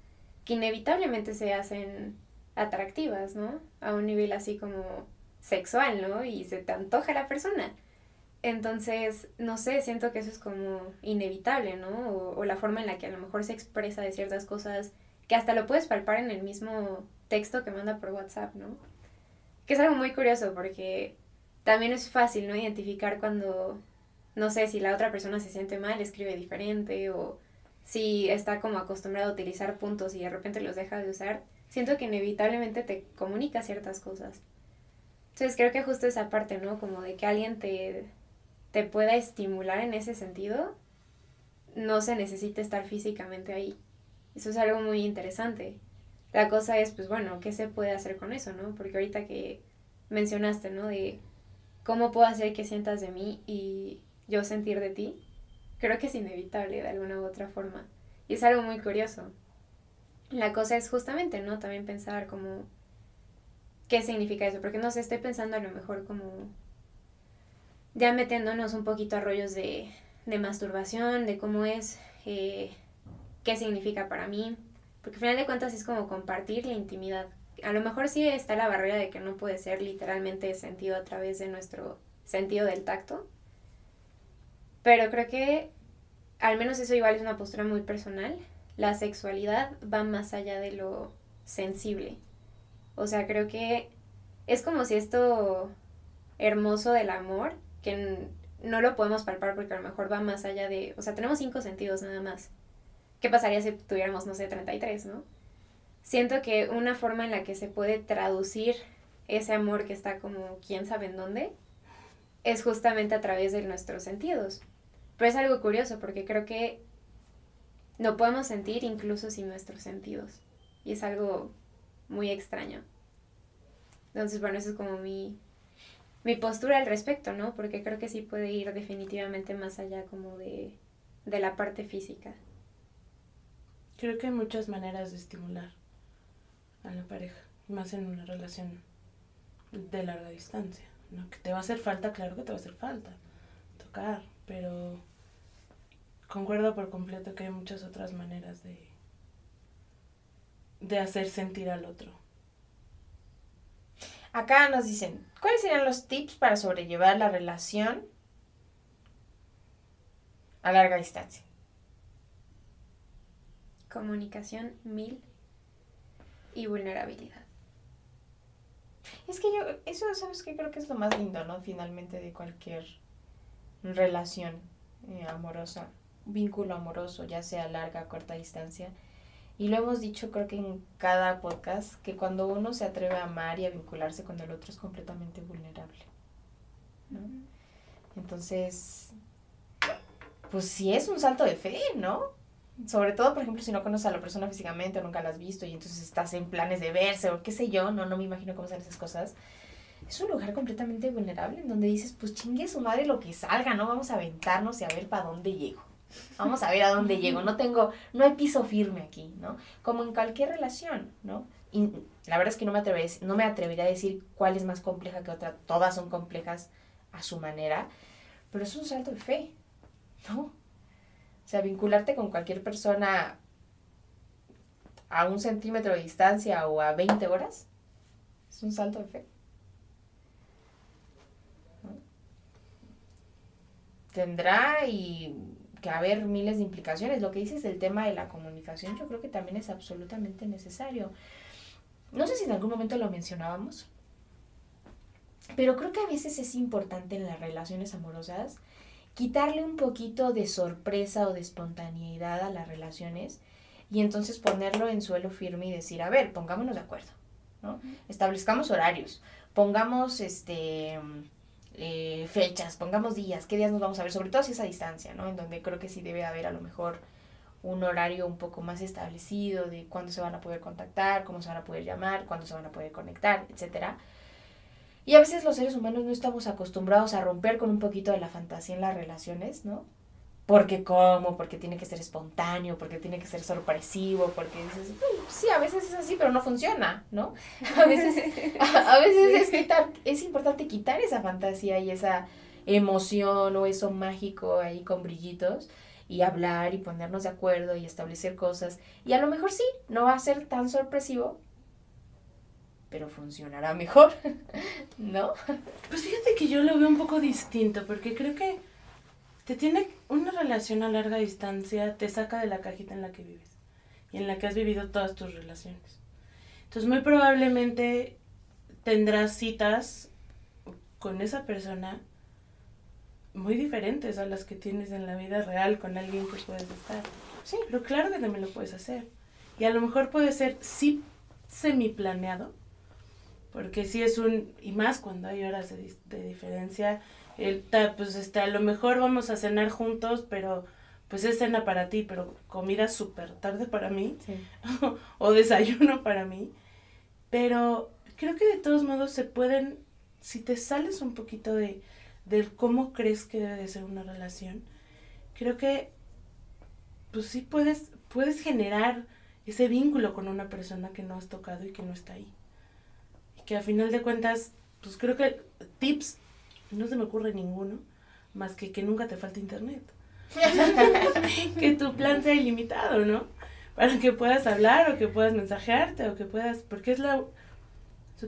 [SPEAKER 1] que inevitablemente se hacen atractivas, ¿no? A un nivel así como sexual, ¿no? Y se te antoja la persona. Entonces, no sé, siento que eso es como inevitable, ¿no? O, la forma en la que a lo mejor se expresa de ciertas cosas que hasta lo puedes palpar en el mismo texto que manda por WhatsApp, ¿no? Que es algo muy curioso porque también es fácil, ¿no? Identificar cuando, no sé, si la otra persona se siente mal, escribe diferente o si está como acostumbrado a utilizar puntos y de repente los deja de usar. siento que inevitablemente te comunica ciertas cosas. Entonces creo que justo esa parte, ¿no? Como de que alguien te, te pueda estimular en ese sentido, no se necesita estar físicamente ahí. Eso es algo muy interesante. La cosa es, pues bueno, ¿qué se puede hacer con eso, no? Porque ahorita que mencionaste, ¿no? De cómo puedo hacer que sientas de mí y yo sentir de ti, creo que es inevitable de alguna u otra forma. Y es algo muy curioso. La cosa es justamente, ¿no? También pensar como qué significa eso, porque no sé, estoy pensando a lo mejor como ya metiéndonos un poquito a rollos de, de masturbación, de cómo es, eh, qué significa para mí, porque al final de cuentas es como compartir la intimidad. A lo mejor sí está la barrera de que no puede ser literalmente sentido a través de nuestro sentido del tacto, pero creo que al menos eso igual es una postura muy personal. La sexualidad va más allá de lo sensible. O sea, creo que es como si esto hermoso del amor, que no lo podemos palpar porque a lo mejor va más allá de, o sea, tenemos cinco sentidos nada más. ¿Qué pasaría si tuviéramos, no sé, 33, no? Siento que una forma en la que se puede traducir ese amor que está como quién sabe en dónde es justamente a través de nuestros sentidos. Pero es algo curioso porque creo que no podemos sentir incluso sin nuestros sentidos. Y es algo muy extraño. Entonces, bueno, eso es como mi, mi postura al respecto, ¿no? Porque creo que sí puede ir definitivamente más allá como de, de la parte física.
[SPEAKER 3] Creo que hay muchas maneras de estimular a la pareja, más en una relación de larga distancia, ¿no? Que te va a hacer falta, claro que te va a hacer falta tocar, pero concuerdo por completo que hay muchas otras maneras de, de hacer sentir al otro.
[SPEAKER 2] Acá nos dicen, ¿cuáles serían los tips para sobrellevar la relación a larga distancia?
[SPEAKER 1] Comunicación mil y vulnerabilidad.
[SPEAKER 2] Es que yo, eso, ¿sabes qué? Creo que es lo más lindo, ¿no? Finalmente de cualquier relación eh, amorosa, vínculo amoroso, ya sea larga corta distancia. Y lo hemos dicho creo que en cada podcast, que cuando uno se atreve a amar y a vincularse con el otro es completamente vulnerable. ¿no? Entonces, pues sí es un salto de fe, ¿no? Sobre todo, por ejemplo, si no conoces a la persona físicamente o nunca la has visto y entonces estás en planes de verse o qué sé yo, no, no me imagino cómo son esas cosas. Es un lugar completamente vulnerable en donde dices, pues chingue su madre lo que salga, ¿no? Vamos a aventarnos y a ver para dónde llego. Vamos a ver a dónde llego. No tengo, no hay piso firme aquí, ¿no? Como en cualquier relación, ¿no? Y la verdad es que no me, atrevería, no me atrevería a decir cuál es más compleja que otra. Todas son complejas a su manera, pero es un salto de fe, ¿no? O sea, vincularte con cualquier persona a un centímetro de distancia o a 20 horas es un salto de fe. Tendrá y que haber miles de implicaciones. Lo que dices del tema de la comunicación, yo creo que también es absolutamente necesario. No sé si en algún momento lo mencionábamos, pero creo que a veces es importante en las relaciones amorosas quitarle un poquito de sorpresa o de espontaneidad a las relaciones y entonces ponerlo en suelo firme y decir, a ver, pongámonos de acuerdo, ¿no? Establezcamos horarios, pongamos este eh, fechas, pongamos días, qué días nos vamos a ver, sobre todo si es a distancia, ¿no? En donde creo que sí debe haber a lo mejor un horario un poco más establecido de cuándo se van a poder contactar, cómo se van a poder llamar, cuándo se van a poder conectar, etcétera. Y a veces los seres humanos no estamos acostumbrados a romper con un poquito de la fantasía en las relaciones, ¿no? Porque cómo, porque tiene que ser espontáneo, porque tiene que ser sorpresivo, porque dices, sí, a veces es así, pero no funciona, ¿no? A veces, a, a veces es, quitar, es importante quitar esa fantasía y esa emoción o eso mágico ahí con brillitos y hablar y ponernos de acuerdo y establecer cosas. Y a lo mejor sí, no va a ser tan sorpresivo, pero funcionará mejor, ¿no?
[SPEAKER 3] Pues fíjate que yo lo veo un poco distinto, porque creo que te tiene una relación a larga distancia, te saca de la cajita en la que vives y en la que has vivido todas tus relaciones. Entonces muy probablemente tendrás citas con esa persona muy diferentes a las que tienes en la vida real con alguien que puedes estar. Sí, pero claro que también lo puedes hacer. Y a lo mejor puede ser, sí semi planeado, porque si es un, y más cuando hay horas de, de diferencia, el, pues este, a lo mejor vamos a cenar juntos, pero pues es cena para ti, pero comida súper tarde para mí, o desayuno para mí, pero creo que de todos modos se pueden, si te sales un poquito de, del cómo crees que debe de ser una relación, creo que pues sí puedes, puedes generar ese vínculo con una persona que no has tocado y que no está ahí. Que a final de cuentas, pues creo que tips, no se me ocurre ninguno, más que que nunca te falte internet. que tu plan sea ilimitado, ¿no? Para que puedas hablar o que puedas mensajearte o que puedas, porque es la...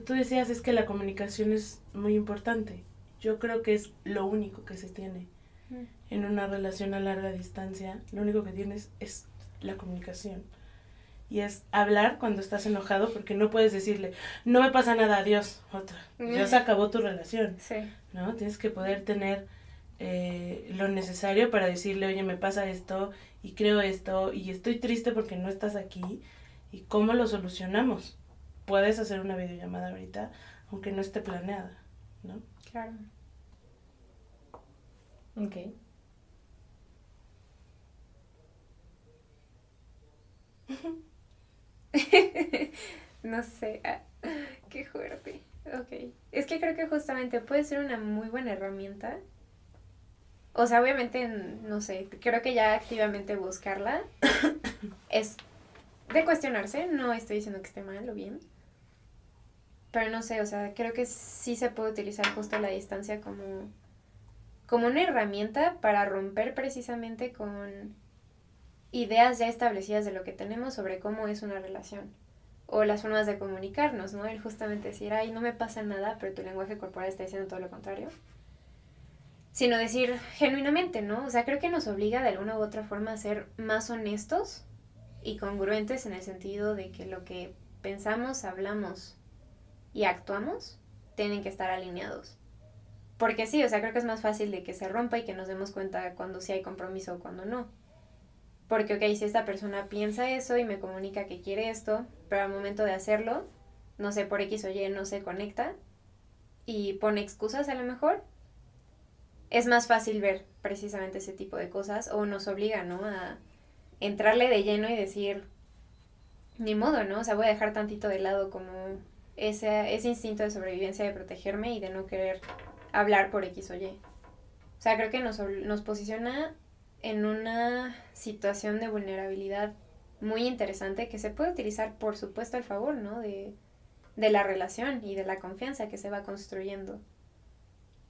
[SPEAKER 3] Tú decías, es que la comunicación es muy importante. Yo creo que es lo único que se tiene mm. en una relación a larga distancia. Lo único que tienes es la comunicación y es hablar cuando estás enojado porque no puedes decirle, no me pasa nada, adiós, otra. Ya se acabó tu relación. Sí. ¿No? Tienes que poder tener eh, lo necesario para decirle, oye, me pasa esto y creo esto y estoy triste porque no estás aquí y cómo lo solucionamos. Puedes hacer una videollamada ahorita, aunque no esté planeada, ¿no? Claro.
[SPEAKER 2] Ok.
[SPEAKER 1] no sé, ah, qué fuerte. Ok. Es que creo que justamente puede ser una muy buena herramienta. O sea, obviamente, no sé, creo que ya activamente buscarla es de cuestionarse. No estoy diciendo que esté mal o bien. Pero no sé, o sea, creo que sí se puede utilizar justo la distancia como, como una herramienta para romper precisamente con ideas ya establecidas de lo que tenemos sobre cómo es una relación o las formas de comunicarnos, ¿no? El justamente decir, ay, no me pasa nada, pero tu lenguaje corporal está diciendo todo lo contrario. Sino decir genuinamente, ¿no? O sea, creo que nos obliga de alguna u otra forma a ser más honestos y congruentes en el sentido de que lo que pensamos, hablamos y actuamos tienen que estar alineados. Porque sí, o sea, creo que es más fácil de que se rompa y que nos demos cuenta cuando sí hay compromiso o cuando no. Porque, ok, si esta persona piensa eso y me comunica que quiere esto, pero al momento de hacerlo, no sé, por X o Y no se conecta y pone excusas a lo mejor, es más fácil ver precisamente ese tipo de cosas o nos obliga, ¿no? A entrarle de lleno y decir, ni modo, ¿no? O sea, voy a dejar tantito de lado como ese, ese instinto de sobrevivencia de protegerme y de no querer hablar por X o Y. O sea, creo que nos, nos posiciona en una situación de vulnerabilidad muy interesante que se puede utilizar, por supuesto, al favor, ¿no? De, de la relación y de la confianza que se va construyendo.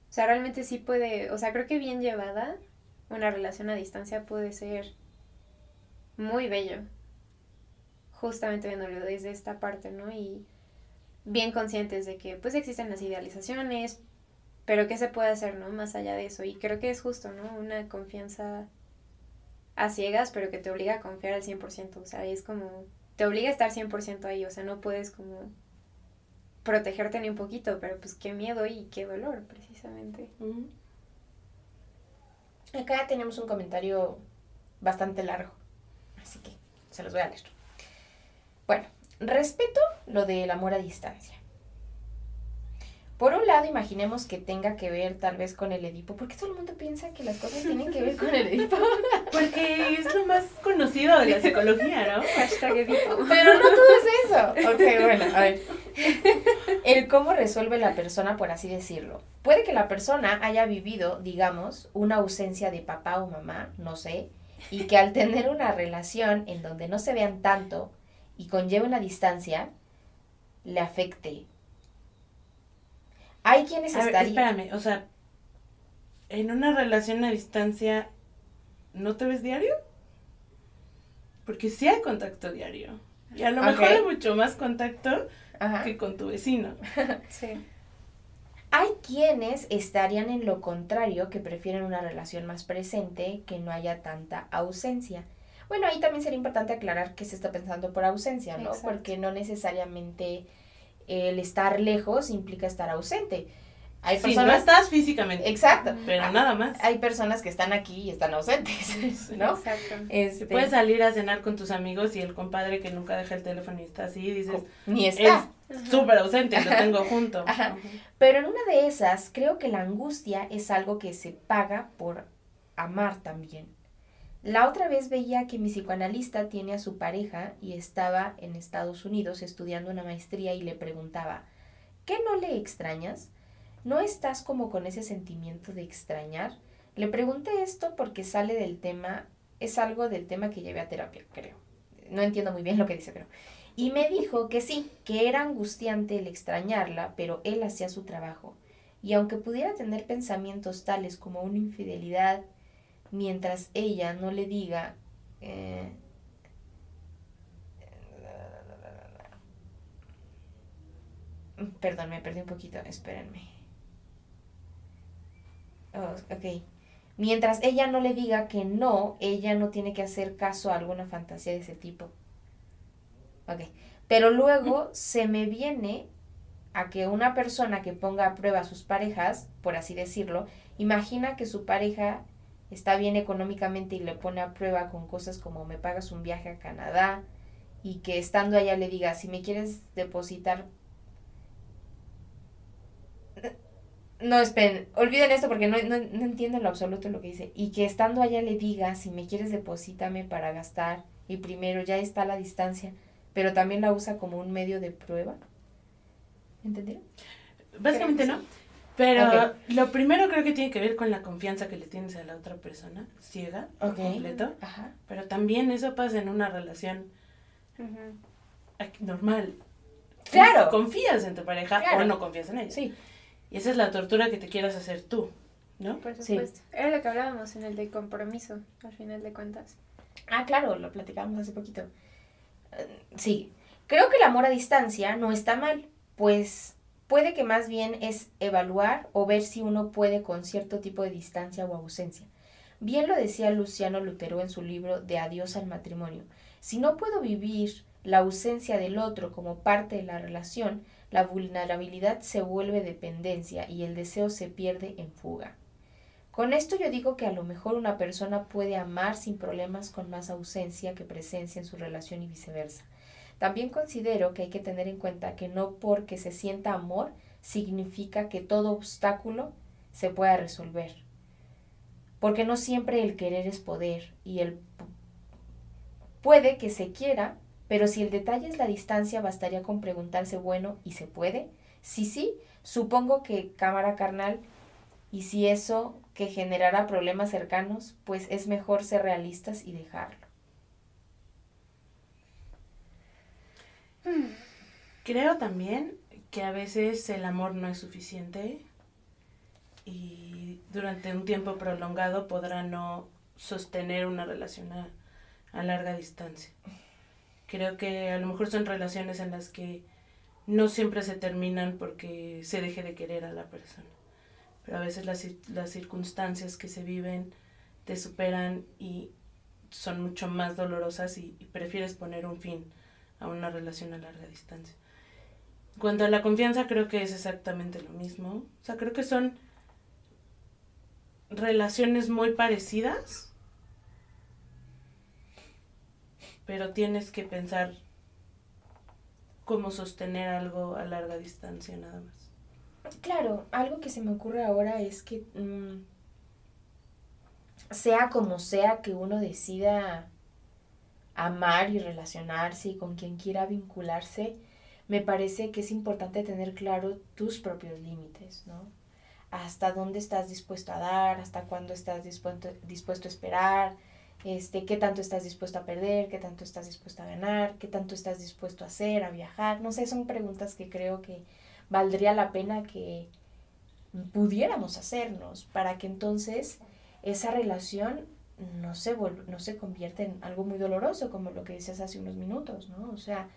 [SPEAKER 1] O sea, realmente sí puede, o sea, creo que bien llevada, una relación a distancia puede ser muy bello. Justamente viéndolo desde esta parte, ¿no? Y bien conscientes de que pues existen las idealizaciones, pero qué se puede hacer, ¿no? Más allá de eso. Y creo que es justo, ¿no? Una confianza a ciegas, pero que te obliga a confiar al 100%. O sea, es como, te obliga a estar 100% ahí, o sea, no puedes como protegerte ni un poquito, pero pues qué miedo y qué dolor, precisamente.
[SPEAKER 2] Acá tenemos un comentario bastante largo, así que se los voy a leer. Bueno, respeto lo del amor a distancia. Por un lado, imaginemos que tenga que ver tal vez con el Edipo. ¿Por qué todo el mundo piensa que las cosas tienen que ver con el Edipo?
[SPEAKER 3] Porque es lo más conocido de la psicología, ¿no?
[SPEAKER 2] Hashtag Edipo. Pero no todo es eso. Ok, bueno, a ver. El cómo resuelve la persona, por así decirlo. Puede que la persona haya vivido, digamos, una ausencia de papá o mamá, no sé, y que al tener una relación en donde no se vean tanto y conlleve una distancia, le afecte hay quienes
[SPEAKER 3] a estarían... espérame, o sea, en una relación a distancia, ¿no te ves diario? Porque sí hay contacto diario. Y a lo mejor hay mucho más contacto que con tu vecino. sí.
[SPEAKER 2] Hay quienes estarían en lo contrario, que prefieren una relación más presente, que no haya tanta ausencia. Bueno, ahí también sería importante aclarar que se está pensando por ausencia, ¿no? Porque no necesariamente el estar lejos implica estar ausente. Hay
[SPEAKER 3] Sí, no estás físicamente,
[SPEAKER 2] Exacto.
[SPEAKER 3] pero nada más.
[SPEAKER 2] Hay personas que están aquí y están ausentes, ¿no?
[SPEAKER 1] Exacto.
[SPEAKER 2] Este,
[SPEAKER 3] Puedes salir a cenar con tus amigos y el compadre que nunca deja el teléfono y está así, dices,
[SPEAKER 2] ni está.
[SPEAKER 3] es súper ausente, lo tengo junto.
[SPEAKER 2] Ajá. Pero en una de esas, creo que la angustia es algo que se paga por amar también. La otra vez veía que mi psicoanalista tiene a su pareja y estaba en Estados Unidos estudiando una maestría y le preguntaba, ¿qué no le extrañas? ¿No estás como con ese sentimiento de extrañar? Le pregunté esto porque sale del tema, es algo del tema que llevé a terapia, creo. No entiendo muy bien lo que dice, pero... Y me dijo que sí, que era angustiante el extrañarla, pero él hacía su trabajo. Y aunque pudiera tener pensamientos tales como una infidelidad, mientras ella no le diga... eh, Perdón, me perdí un poquito, espérenme. Oh, ok. Mientras ella no le diga que no, ella no tiene que hacer caso a alguna fantasía de ese tipo. Ok. Pero luego se me viene a que una persona que ponga a prueba a sus parejas, por así decirlo, imagina que su pareja está bien económicamente y le pone a prueba con cosas como me pagas un viaje a Canadá y que estando allá le diga, si me quieres depositar... No, esperen, olviden esto porque no, no, no entiendo en lo absoluto lo que dice. Y que estando allá le diga, si me quieres deposítame para gastar y primero ya está la distancia, pero también la usa como un medio de prueba. ¿Entendieron?
[SPEAKER 3] Básicamente no. Pero lo primero creo que tiene que ver con la confianza que le tienes a la otra persona, ciega, por
[SPEAKER 2] Ok.
[SPEAKER 3] completo.
[SPEAKER 2] Ajá.
[SPEAKER 3] Pero también eso pasa en una relación normal.
[SPEAKER 2] Claro.
[SPEAKER 3] Confías en tu pareja
[SPEAKER 2] Claro.
[SPEAKER 3] o no confías en ella.
[SPEAKER 2] Sí.
[SPEAKER 3] Y esa es la tortura que te quieras hacer tú, ¿no?
[SPEAKER 1] Por
[SPEAKER 2] Sí.
[SPEAKER 1] supuesto. Era lo que hablábamos en el de compromiso, al final de cuentas.
[SPEAKER 2] Ah, claro, lo platicábamos hace poquito. Eh, Sí, creo que el amor a distancia no está mal, pues puede que más bien es evaluar o ver si uno puede con cierto tipo de distancia o ausencia. Bien lo decía Luciano Lutero en su libro De Adiós al matrimonio. Si no puedo vivir la ausencia del otro como parte de la relación, la vulnerabilidad se vuelve dependencia y el deseo se pierde en fuga. Con esto yo digo que a lo mejor una persona puede amar sin problemas con más ausencia que presencia en su relación y viceversa. También considero que hay que tener en cuenta que no porque se sienta amor significa que todo obstáculo se pueda resolver. Porque no siempre el querer es poder y el puede que se quiera, pero si el detalle es la distancia bastaría con preguntarse, bueno, ¿y se puede? Si sí, supongo que cámara carnal y si eso que generará problemas cercanos, pues es mejor ser realistas y dejarlo.
[SPEAKER 3] Creo también que a veces el amor no es suficiente y durante un tiempo prolongado podrá no sostener una relación a, larga distancia. Creo que a lo mejor son relaciones en las que no siempre se terminan porque se deje de querer a la persona. Pero a veces las, las circunstancias que se viven te superan y son mucho más dolorosas y prefieres poner un fin a una relación a larga distancia. En cuanto a la confianza, creo que es exactamente lo mismo. O sea, creo que son relaciones muy parecidas, pero tienes que pensar cómo sostener algo a larga distancia nada más.
[SPEAKER 2] Claro, algo que se me ocurre ahora es que mm, sea como sea que uno decida amar y relacionarse y con quien quiera vincularse, me parece que es importante tener claro tus propios límites, ¿no? Hasta dónde estás dispuesto a dar, hasta cuándo estás dispuesto, dispuesto a esperar, este, qué tanto estás dispuesto a perder, qué tanto estás dispuesto a ganar, qué tanto estás dispuesto a hacer, a viajar. No sé, son preguntas que creo que valdría la pena que pudiéramos hacernos para que entonces esa relación no se, no se convierta en algo muy doloroso, como lo que decías hace unos minutos, ¿no? O sea,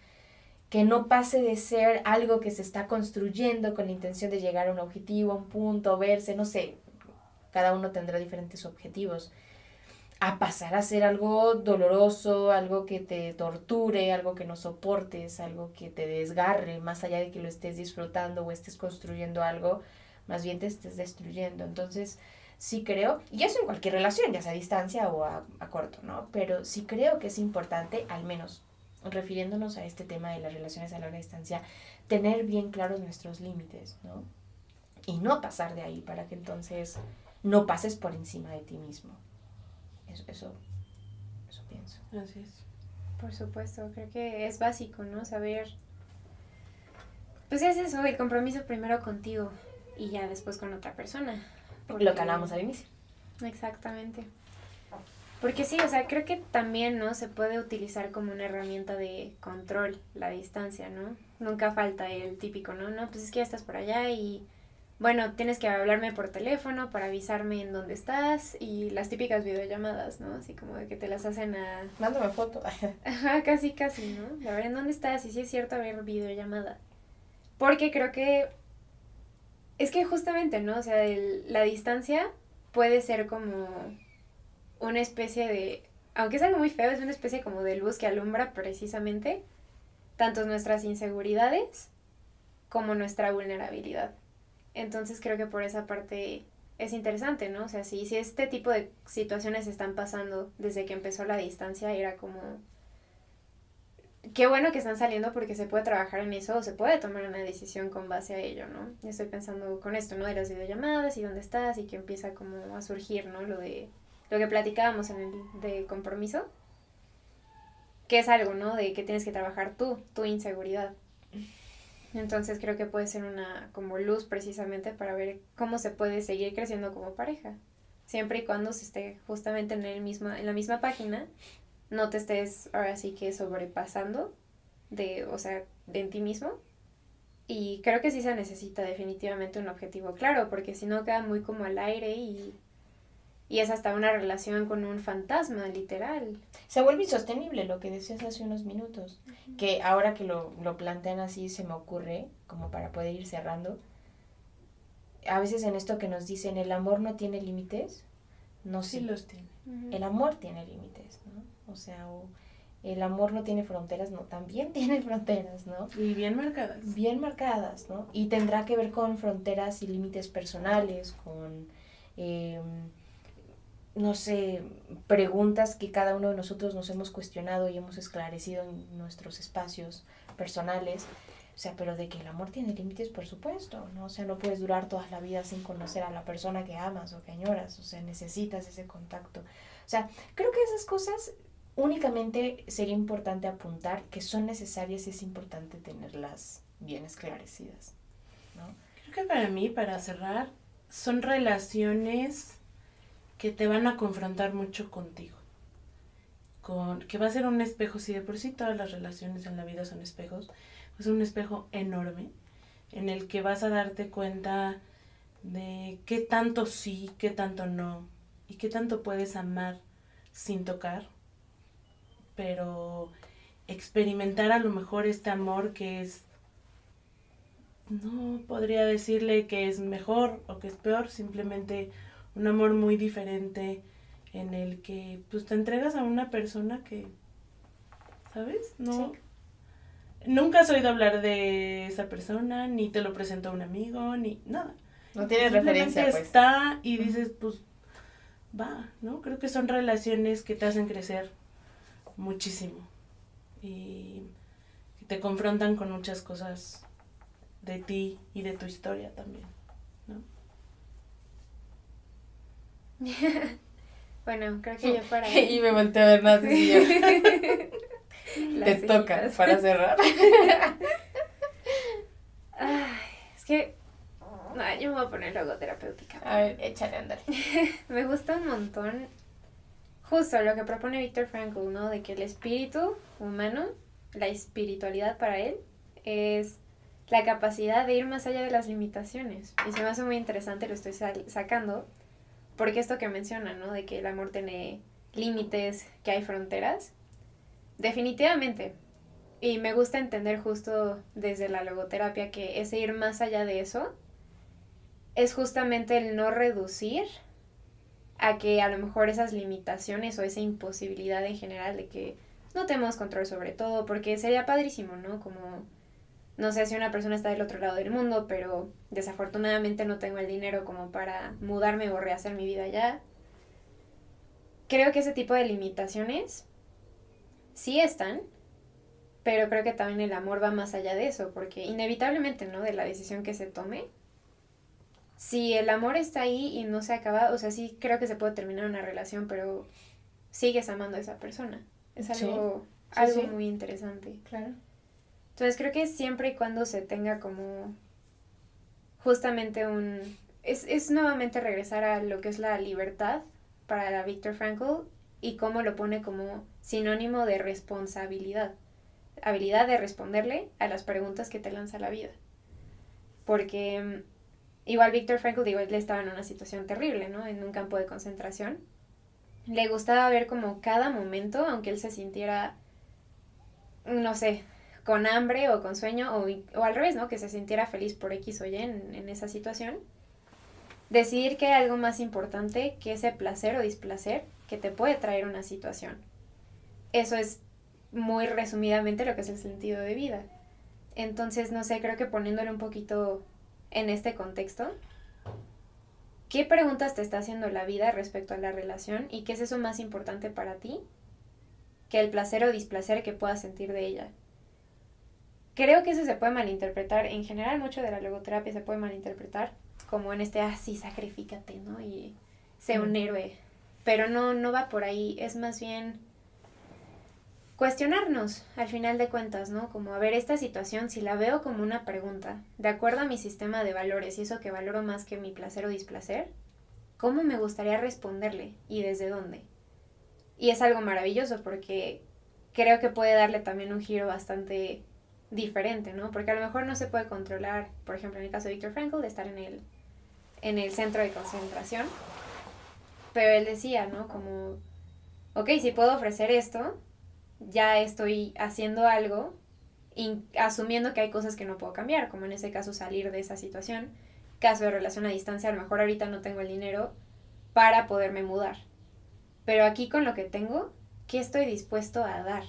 [SPEAKER 2] que no pase de ser algo que se está construyendo con la intención de llegar a un objetivo, a un punto, verse, no sé, cada uno tendrá diferentes objetivos, a pasar a ser algo doloroso, algo que te torture, algo que no soportes, algo que te desgarre, más allá de que lo estés disfrutando o estés construyendo algo, más bien te estés destruyendo. Entonces, sí creo, y eso en cualquier relación, ya sea a distancia o a, a corto, ¿no? Pero sí creo que es importante, al menos refiriéndonos a este tema de las relaciones a larga distancia, tener bien claros nuestros límites, ¿no? Y no pasar de ahí para que entonces no pases por encima de ti mismo. Eso, eso, eso pienso.
[SPEAKER 3] Así es.
[SPEAKER 1] Por supuesto, creo que es básico, ¿no? Saber. Pues es eso, el compromiso primero contigo y ya después con otra persona.
[SPEAKER 2] Lo que hablábamos al inicio.
[SPEAKER 1] Exactamente. Porque sí, o sea, creo que también, ¿no? Se puede utilizar como una herramienta de control la distancia, ¿no? Nunca falta el típico, ¿no? No, pues es que ya estás por allá y, bueno, tienes que hablarme por teléfono para avisarme en dónde estás y las típicas videollamadas, ¿no? Así como de que te las hacen a...
[SPEAKER 2] Mándame foto.
[SPEAKER 1] Ajá, casi, casi, ¿no? A ver, ¿en dónde estás? Y sí es cierto, a ver, videollamada. Porque creo que... Es que justamente, ¿no? O sea, el- la distancia puede ser como una especie de, aunque es algo muy feo, es una especie como de luz que alumbra precisamente tanto nuestras inseguridades como nuestra vulnerabilidad. Entonces creo que por esa parte es interesante, ¿no? O sea, si, si este tipo de situaciones están pasando desde que empezó la distancia, era como... Qué bueno que están saliendo porque se puede trabajar en eso o se puede tomar una decisión con base a ello, ¿no? Estoy pensando con esto, ¿no? De las videollamadas y dónde estás y que empieza como a surgir, ¿no? Lo de lo que platicábamos en el de compromiso, que es algo, ¿no? De que tienes que trabajar tú, tu inseguridad. Entonces creo que puede ser una como luz precisamente para ver cómo se puede seguir creciendo como pareja. Siempre y cuando se esté justamente en el misma, en la misma página, no te estés ahora sí que sobrepasando de, o sea, de en ti mismo. Y creo que sí se necesita definitivamente un objetivo claro, porque si no queda muy como al aire y y es hasta una relación con un fantasma, literal.
[SPEAKER 2] Se vuelve insostenible lo que decías hace unos minutos. Que ahora que lo, lo plantean así se me ocurre, como para poder ir cerrando. A veces en esto que nos dicen el amor no tiene límites, no
[SPEAKER 3] Sí los tiene.
[SPEAKER 2] El amor tiene límites, ¿no? O sea, o el amor no tiene fronteras, no, también tiene fronteras, ¿no?
[SPEAKER 3] Y bien marcadas.
[SPEAKER 2] bien marcadas, ¿no? Y tendrá que ver con fronteras y límites personales, con, eh, no sé, preguntas que cada uno de nosotros nos hemos cuestionado y hemos esclarecido en nuestros espacios personales. O sea, pero de que el amor tiene límites, por supuesto, ¿no? O sea, no puedes durar toda la vida sin conocer a la persona que amas o que añoras, o sea, necesitas ese contacto. O sea, creo que esas cosas únicamente sería importante apuntar que son necesarias y es importante tenerlas bien esclarecidas, ¿no?
[SPEAKER 3] Creo que para mí, para cerrar, son relaciones que te van a confrontar mucho contigo. Con, que va a ser un espejo, si de por sí todas las relaciones en la vida son espejos, es un espejo enorme en el que vas a darte cuenta de qué tanto sí, qué tanto no, y qué tanto puedes amar sin tocar, pero experimentar a lo mejor este amor que es no podría decirle que es mejor o que es peor, simplemente un amor muy diferente en el que pues te entregas a una persona que, ¿sabes? No. Nunca has oído hablar de esa persona, ni te lo presentó un amigo, ni nada.
[SPEAKER 2] No tienes referencia, pues.
[SPEAKER 3] está y dices, pues, va, ¿no? Creo que son relaciones que te hacen crecer muchísimo y te confrontan con muchas cosas de ti y de tu historia también, ¿no?
[SPEAKER 1] Bueno, creo que ya para...
[SPEAKER 2] y me volteé a ver más y yo, te toca para cerrar.
[SPEAKER 1] Ay, es que... No, yo me voy a poner logoterapéutica.
[SPEAKER 2] A ver, échale, ándale.
[SPEAKER 1] Me gusta un montón justo lo que propone Víctor Frankl, ¿no? De que el espíritu humano, la espiritualidad para él, es la capacidad de ir más allá de las limitaciones. Y se me hace muy interesante, lo estoy sacando, porque esto que menciona, ¿no? De que el amor tiene límites, que hay fronteras. Definitivamente. Y me gusta entender justo desde la logoterapia que ese ir más allá de eso es justamente el no reducir a que a lo mejor esas limitaciones o esa imposibilidad en general de que no tenemos control sobre todo, porque sería padrísimo, ¿no? Como no sé si una persona está del otro lado del mundo, pero desafortunadamente no tengo el dinero como para mudarme o rehacer mi vida allá. Creo que ese tipo de limitaciones sí están, pero creo que también el amor va más allá de eso, porque inevitablemente, ¿no? De la decisión que se tome, si el amor está ahí y no se acaba, o sea, sí creo que se puede terminar una relación, pero sigues amando a esa persona. Es algo, algo muy interesante.
[SPEAKER 2] Claro.
[SPEAKER 1] Entonces creo que siempre y cuando se tenga como justamente un... Es, es nuevamente regresar a lo que es la libertad para la Viktor Frankl y cómo lo pone como sinónimo de responsabilidad. Habilidad de responderle a las preguntas que te lanza la vida. Porque igual Viktor Frankl, digo, él estaba en una situación terrible, ¿no? En un campo de concentración. Le gustaba ver como cada momento, aunque él se sintiera, no sé, con hambre o con sueño, o, o al revés, ¿no? Que se sintiera feliz por X o Y en, en esa situación. Decidir que hay algo más importante que ese placer o displacer que te puede traer una situación. Eso es muy resumidamente lo que es el sentido de vida. Entonces, no sé, creo que poniéndole un poquito en este contexto, ¿qué preguntas te está haciendo la vida respecto a la relación y qué es eso más importante para ti que el placer o displacer que puedas sentir de ella? Creo que eso se puede malinterpretar, en general mucho de la logoterapia se puede malinterpretar como en este, así, ah, sacrifícate, ¿no? Y sé un héroe. Pero no, no va por ahí, es más bien cuestionarnos al final de cuentas, ¿no? Como a ver esta situación, si la veo como una pregunta, de acuerdo a mi sistema de valores y eso que valoro más que mi placer o displacer, ¿cómo me gustaría responderle y desde dónde? Y es algo maravilloso porque creo que puede darle también un giro bastante diferente, ¿no? Porque a lo mejor no se puede controlar, por ejemplo, en el caso de Viktor Frankl, de estar en el, en el centro de concentración, pero él decía, ¿no? Como, ok, si puedo ofrecer esto, ya estoy haciendo algo, asumiendo que hay cosas que no puedo cambiar, como en ese caso salir de esa situación. Caso de relación a distancia, a lo mejor ahorita no tengo el dinero para poderme mudar. Pero aquí con lo que tengo, ¿qué estoy dispuesto a dar?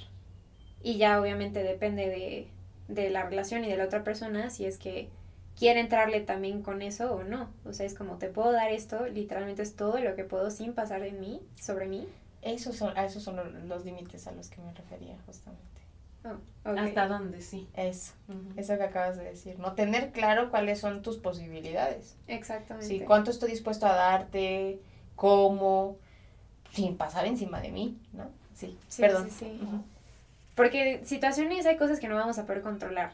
[SPEAKER 1] Y ya obviamente depende de, de la relación y de la otra persona si es que quiere entrarle también con eso o no. O sea, es como te puedo dar esto, literalmente es todo lo que puedo sin pasar de mí, sobre mí.
[SPEAKER 2] Esos son, a esos son los límites a los que me refería justamente.
[SPEAKER 3] Oh, Hasta dónde sí.
[SPEAKER 2] Eso, eso que acabas de decir, ¿no? Tener claro cuáles son tus posibilidades.
[SPEAKER 1] Exactamente.
[SPEAKER 2] Sí, cuánto estoy dispuesto a darte, cómo, sin pasar encima de mí, ¿no? Sí, perdón.
[SPEAKER 1] Sí, sí. Porque situaciones hay cosas que no vamos a poder controlar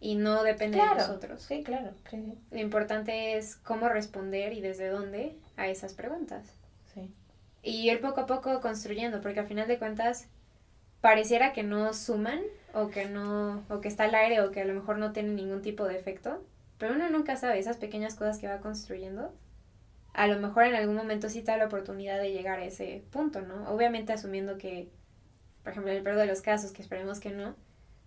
[SPEAKER 1] y no depende de nosotros.
[SPEAKER 2] Sí, claro.
[SPEAKER 1] Lo importante es cómo responder y desde dónde a esas preguntas y ir poco a poco construyendo, porque al final de cuentas pareciera que no suman o que no o que está al aire o que a lo mejor no tiene ningún tipo de efecto, pero uno nunca sabe esas pequeñas cosas que va construyendo. A lo mejor en algún momento sí te da la oportunidad de llegar a ese punto, ¿no? Obviamente asumiendo que, por ejemplo, en el peor de los casos, que esperemos que no,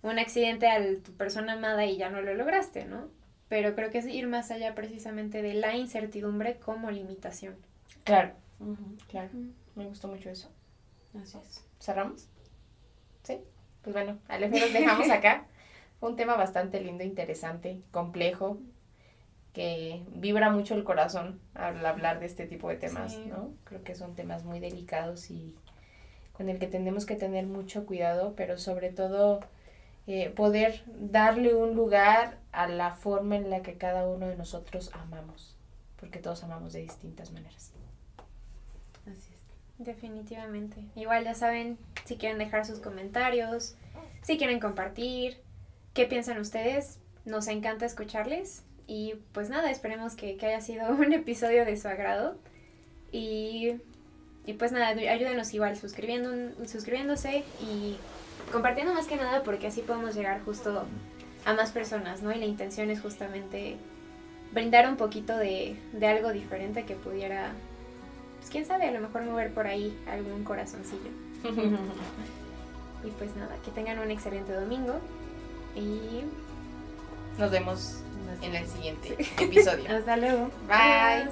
[SPEAKER 1] un accidente a tu persona amada y ya no lo lograste, ¿no? Pero creo que es ir más allá precisamente de la incertidumbre como limitación.
[SPEAKER 2] Claro claro, me gustó mucho eso.
[SPEAKER 3] Así es.
[SPEAKER 2] ¿Cerramos? Sí. Pues bueno, Alex, nos dejamos acá. Fue un tema bastante lindo, interesante, complejo, que vibra mucho el corazón al hablar de este tipo de temas, ¿no? Creo que son temas muy delicados y con el que tenemos que tener mucho cuidado, pero sobre todo eh, poder darle un lugar a la forma en la que cada uno de nosotros amamos, porque todos amamos de distintas maneras.
[SPEAKER 1] Definitivamente. Igual ya saben, si quieren dejar sus comentarios, si quieren compartir, qué piensan ustedes, nos encanta escucharles. Y pues nada, esperemos que, haya sido un episodio de su agrado. Y, y pues nada, ayúdenos igual suscribiendo, suscribiéndose y compartiendo más que nada porque así podemos llegar justo a más personas, ¿no? Y la intención es justamente brindar un poquito de, de algo diferente que pudiera pues quién sabe, a lo mejor mover por ahí algún corazoncillo. y pues nada, que tengan un excelente domingo y
[SPEAKER 2] nos vemos en el siguiente episodio.
[SPEAKER 1] Hasta luego.
[SPEAKER 2] Bye.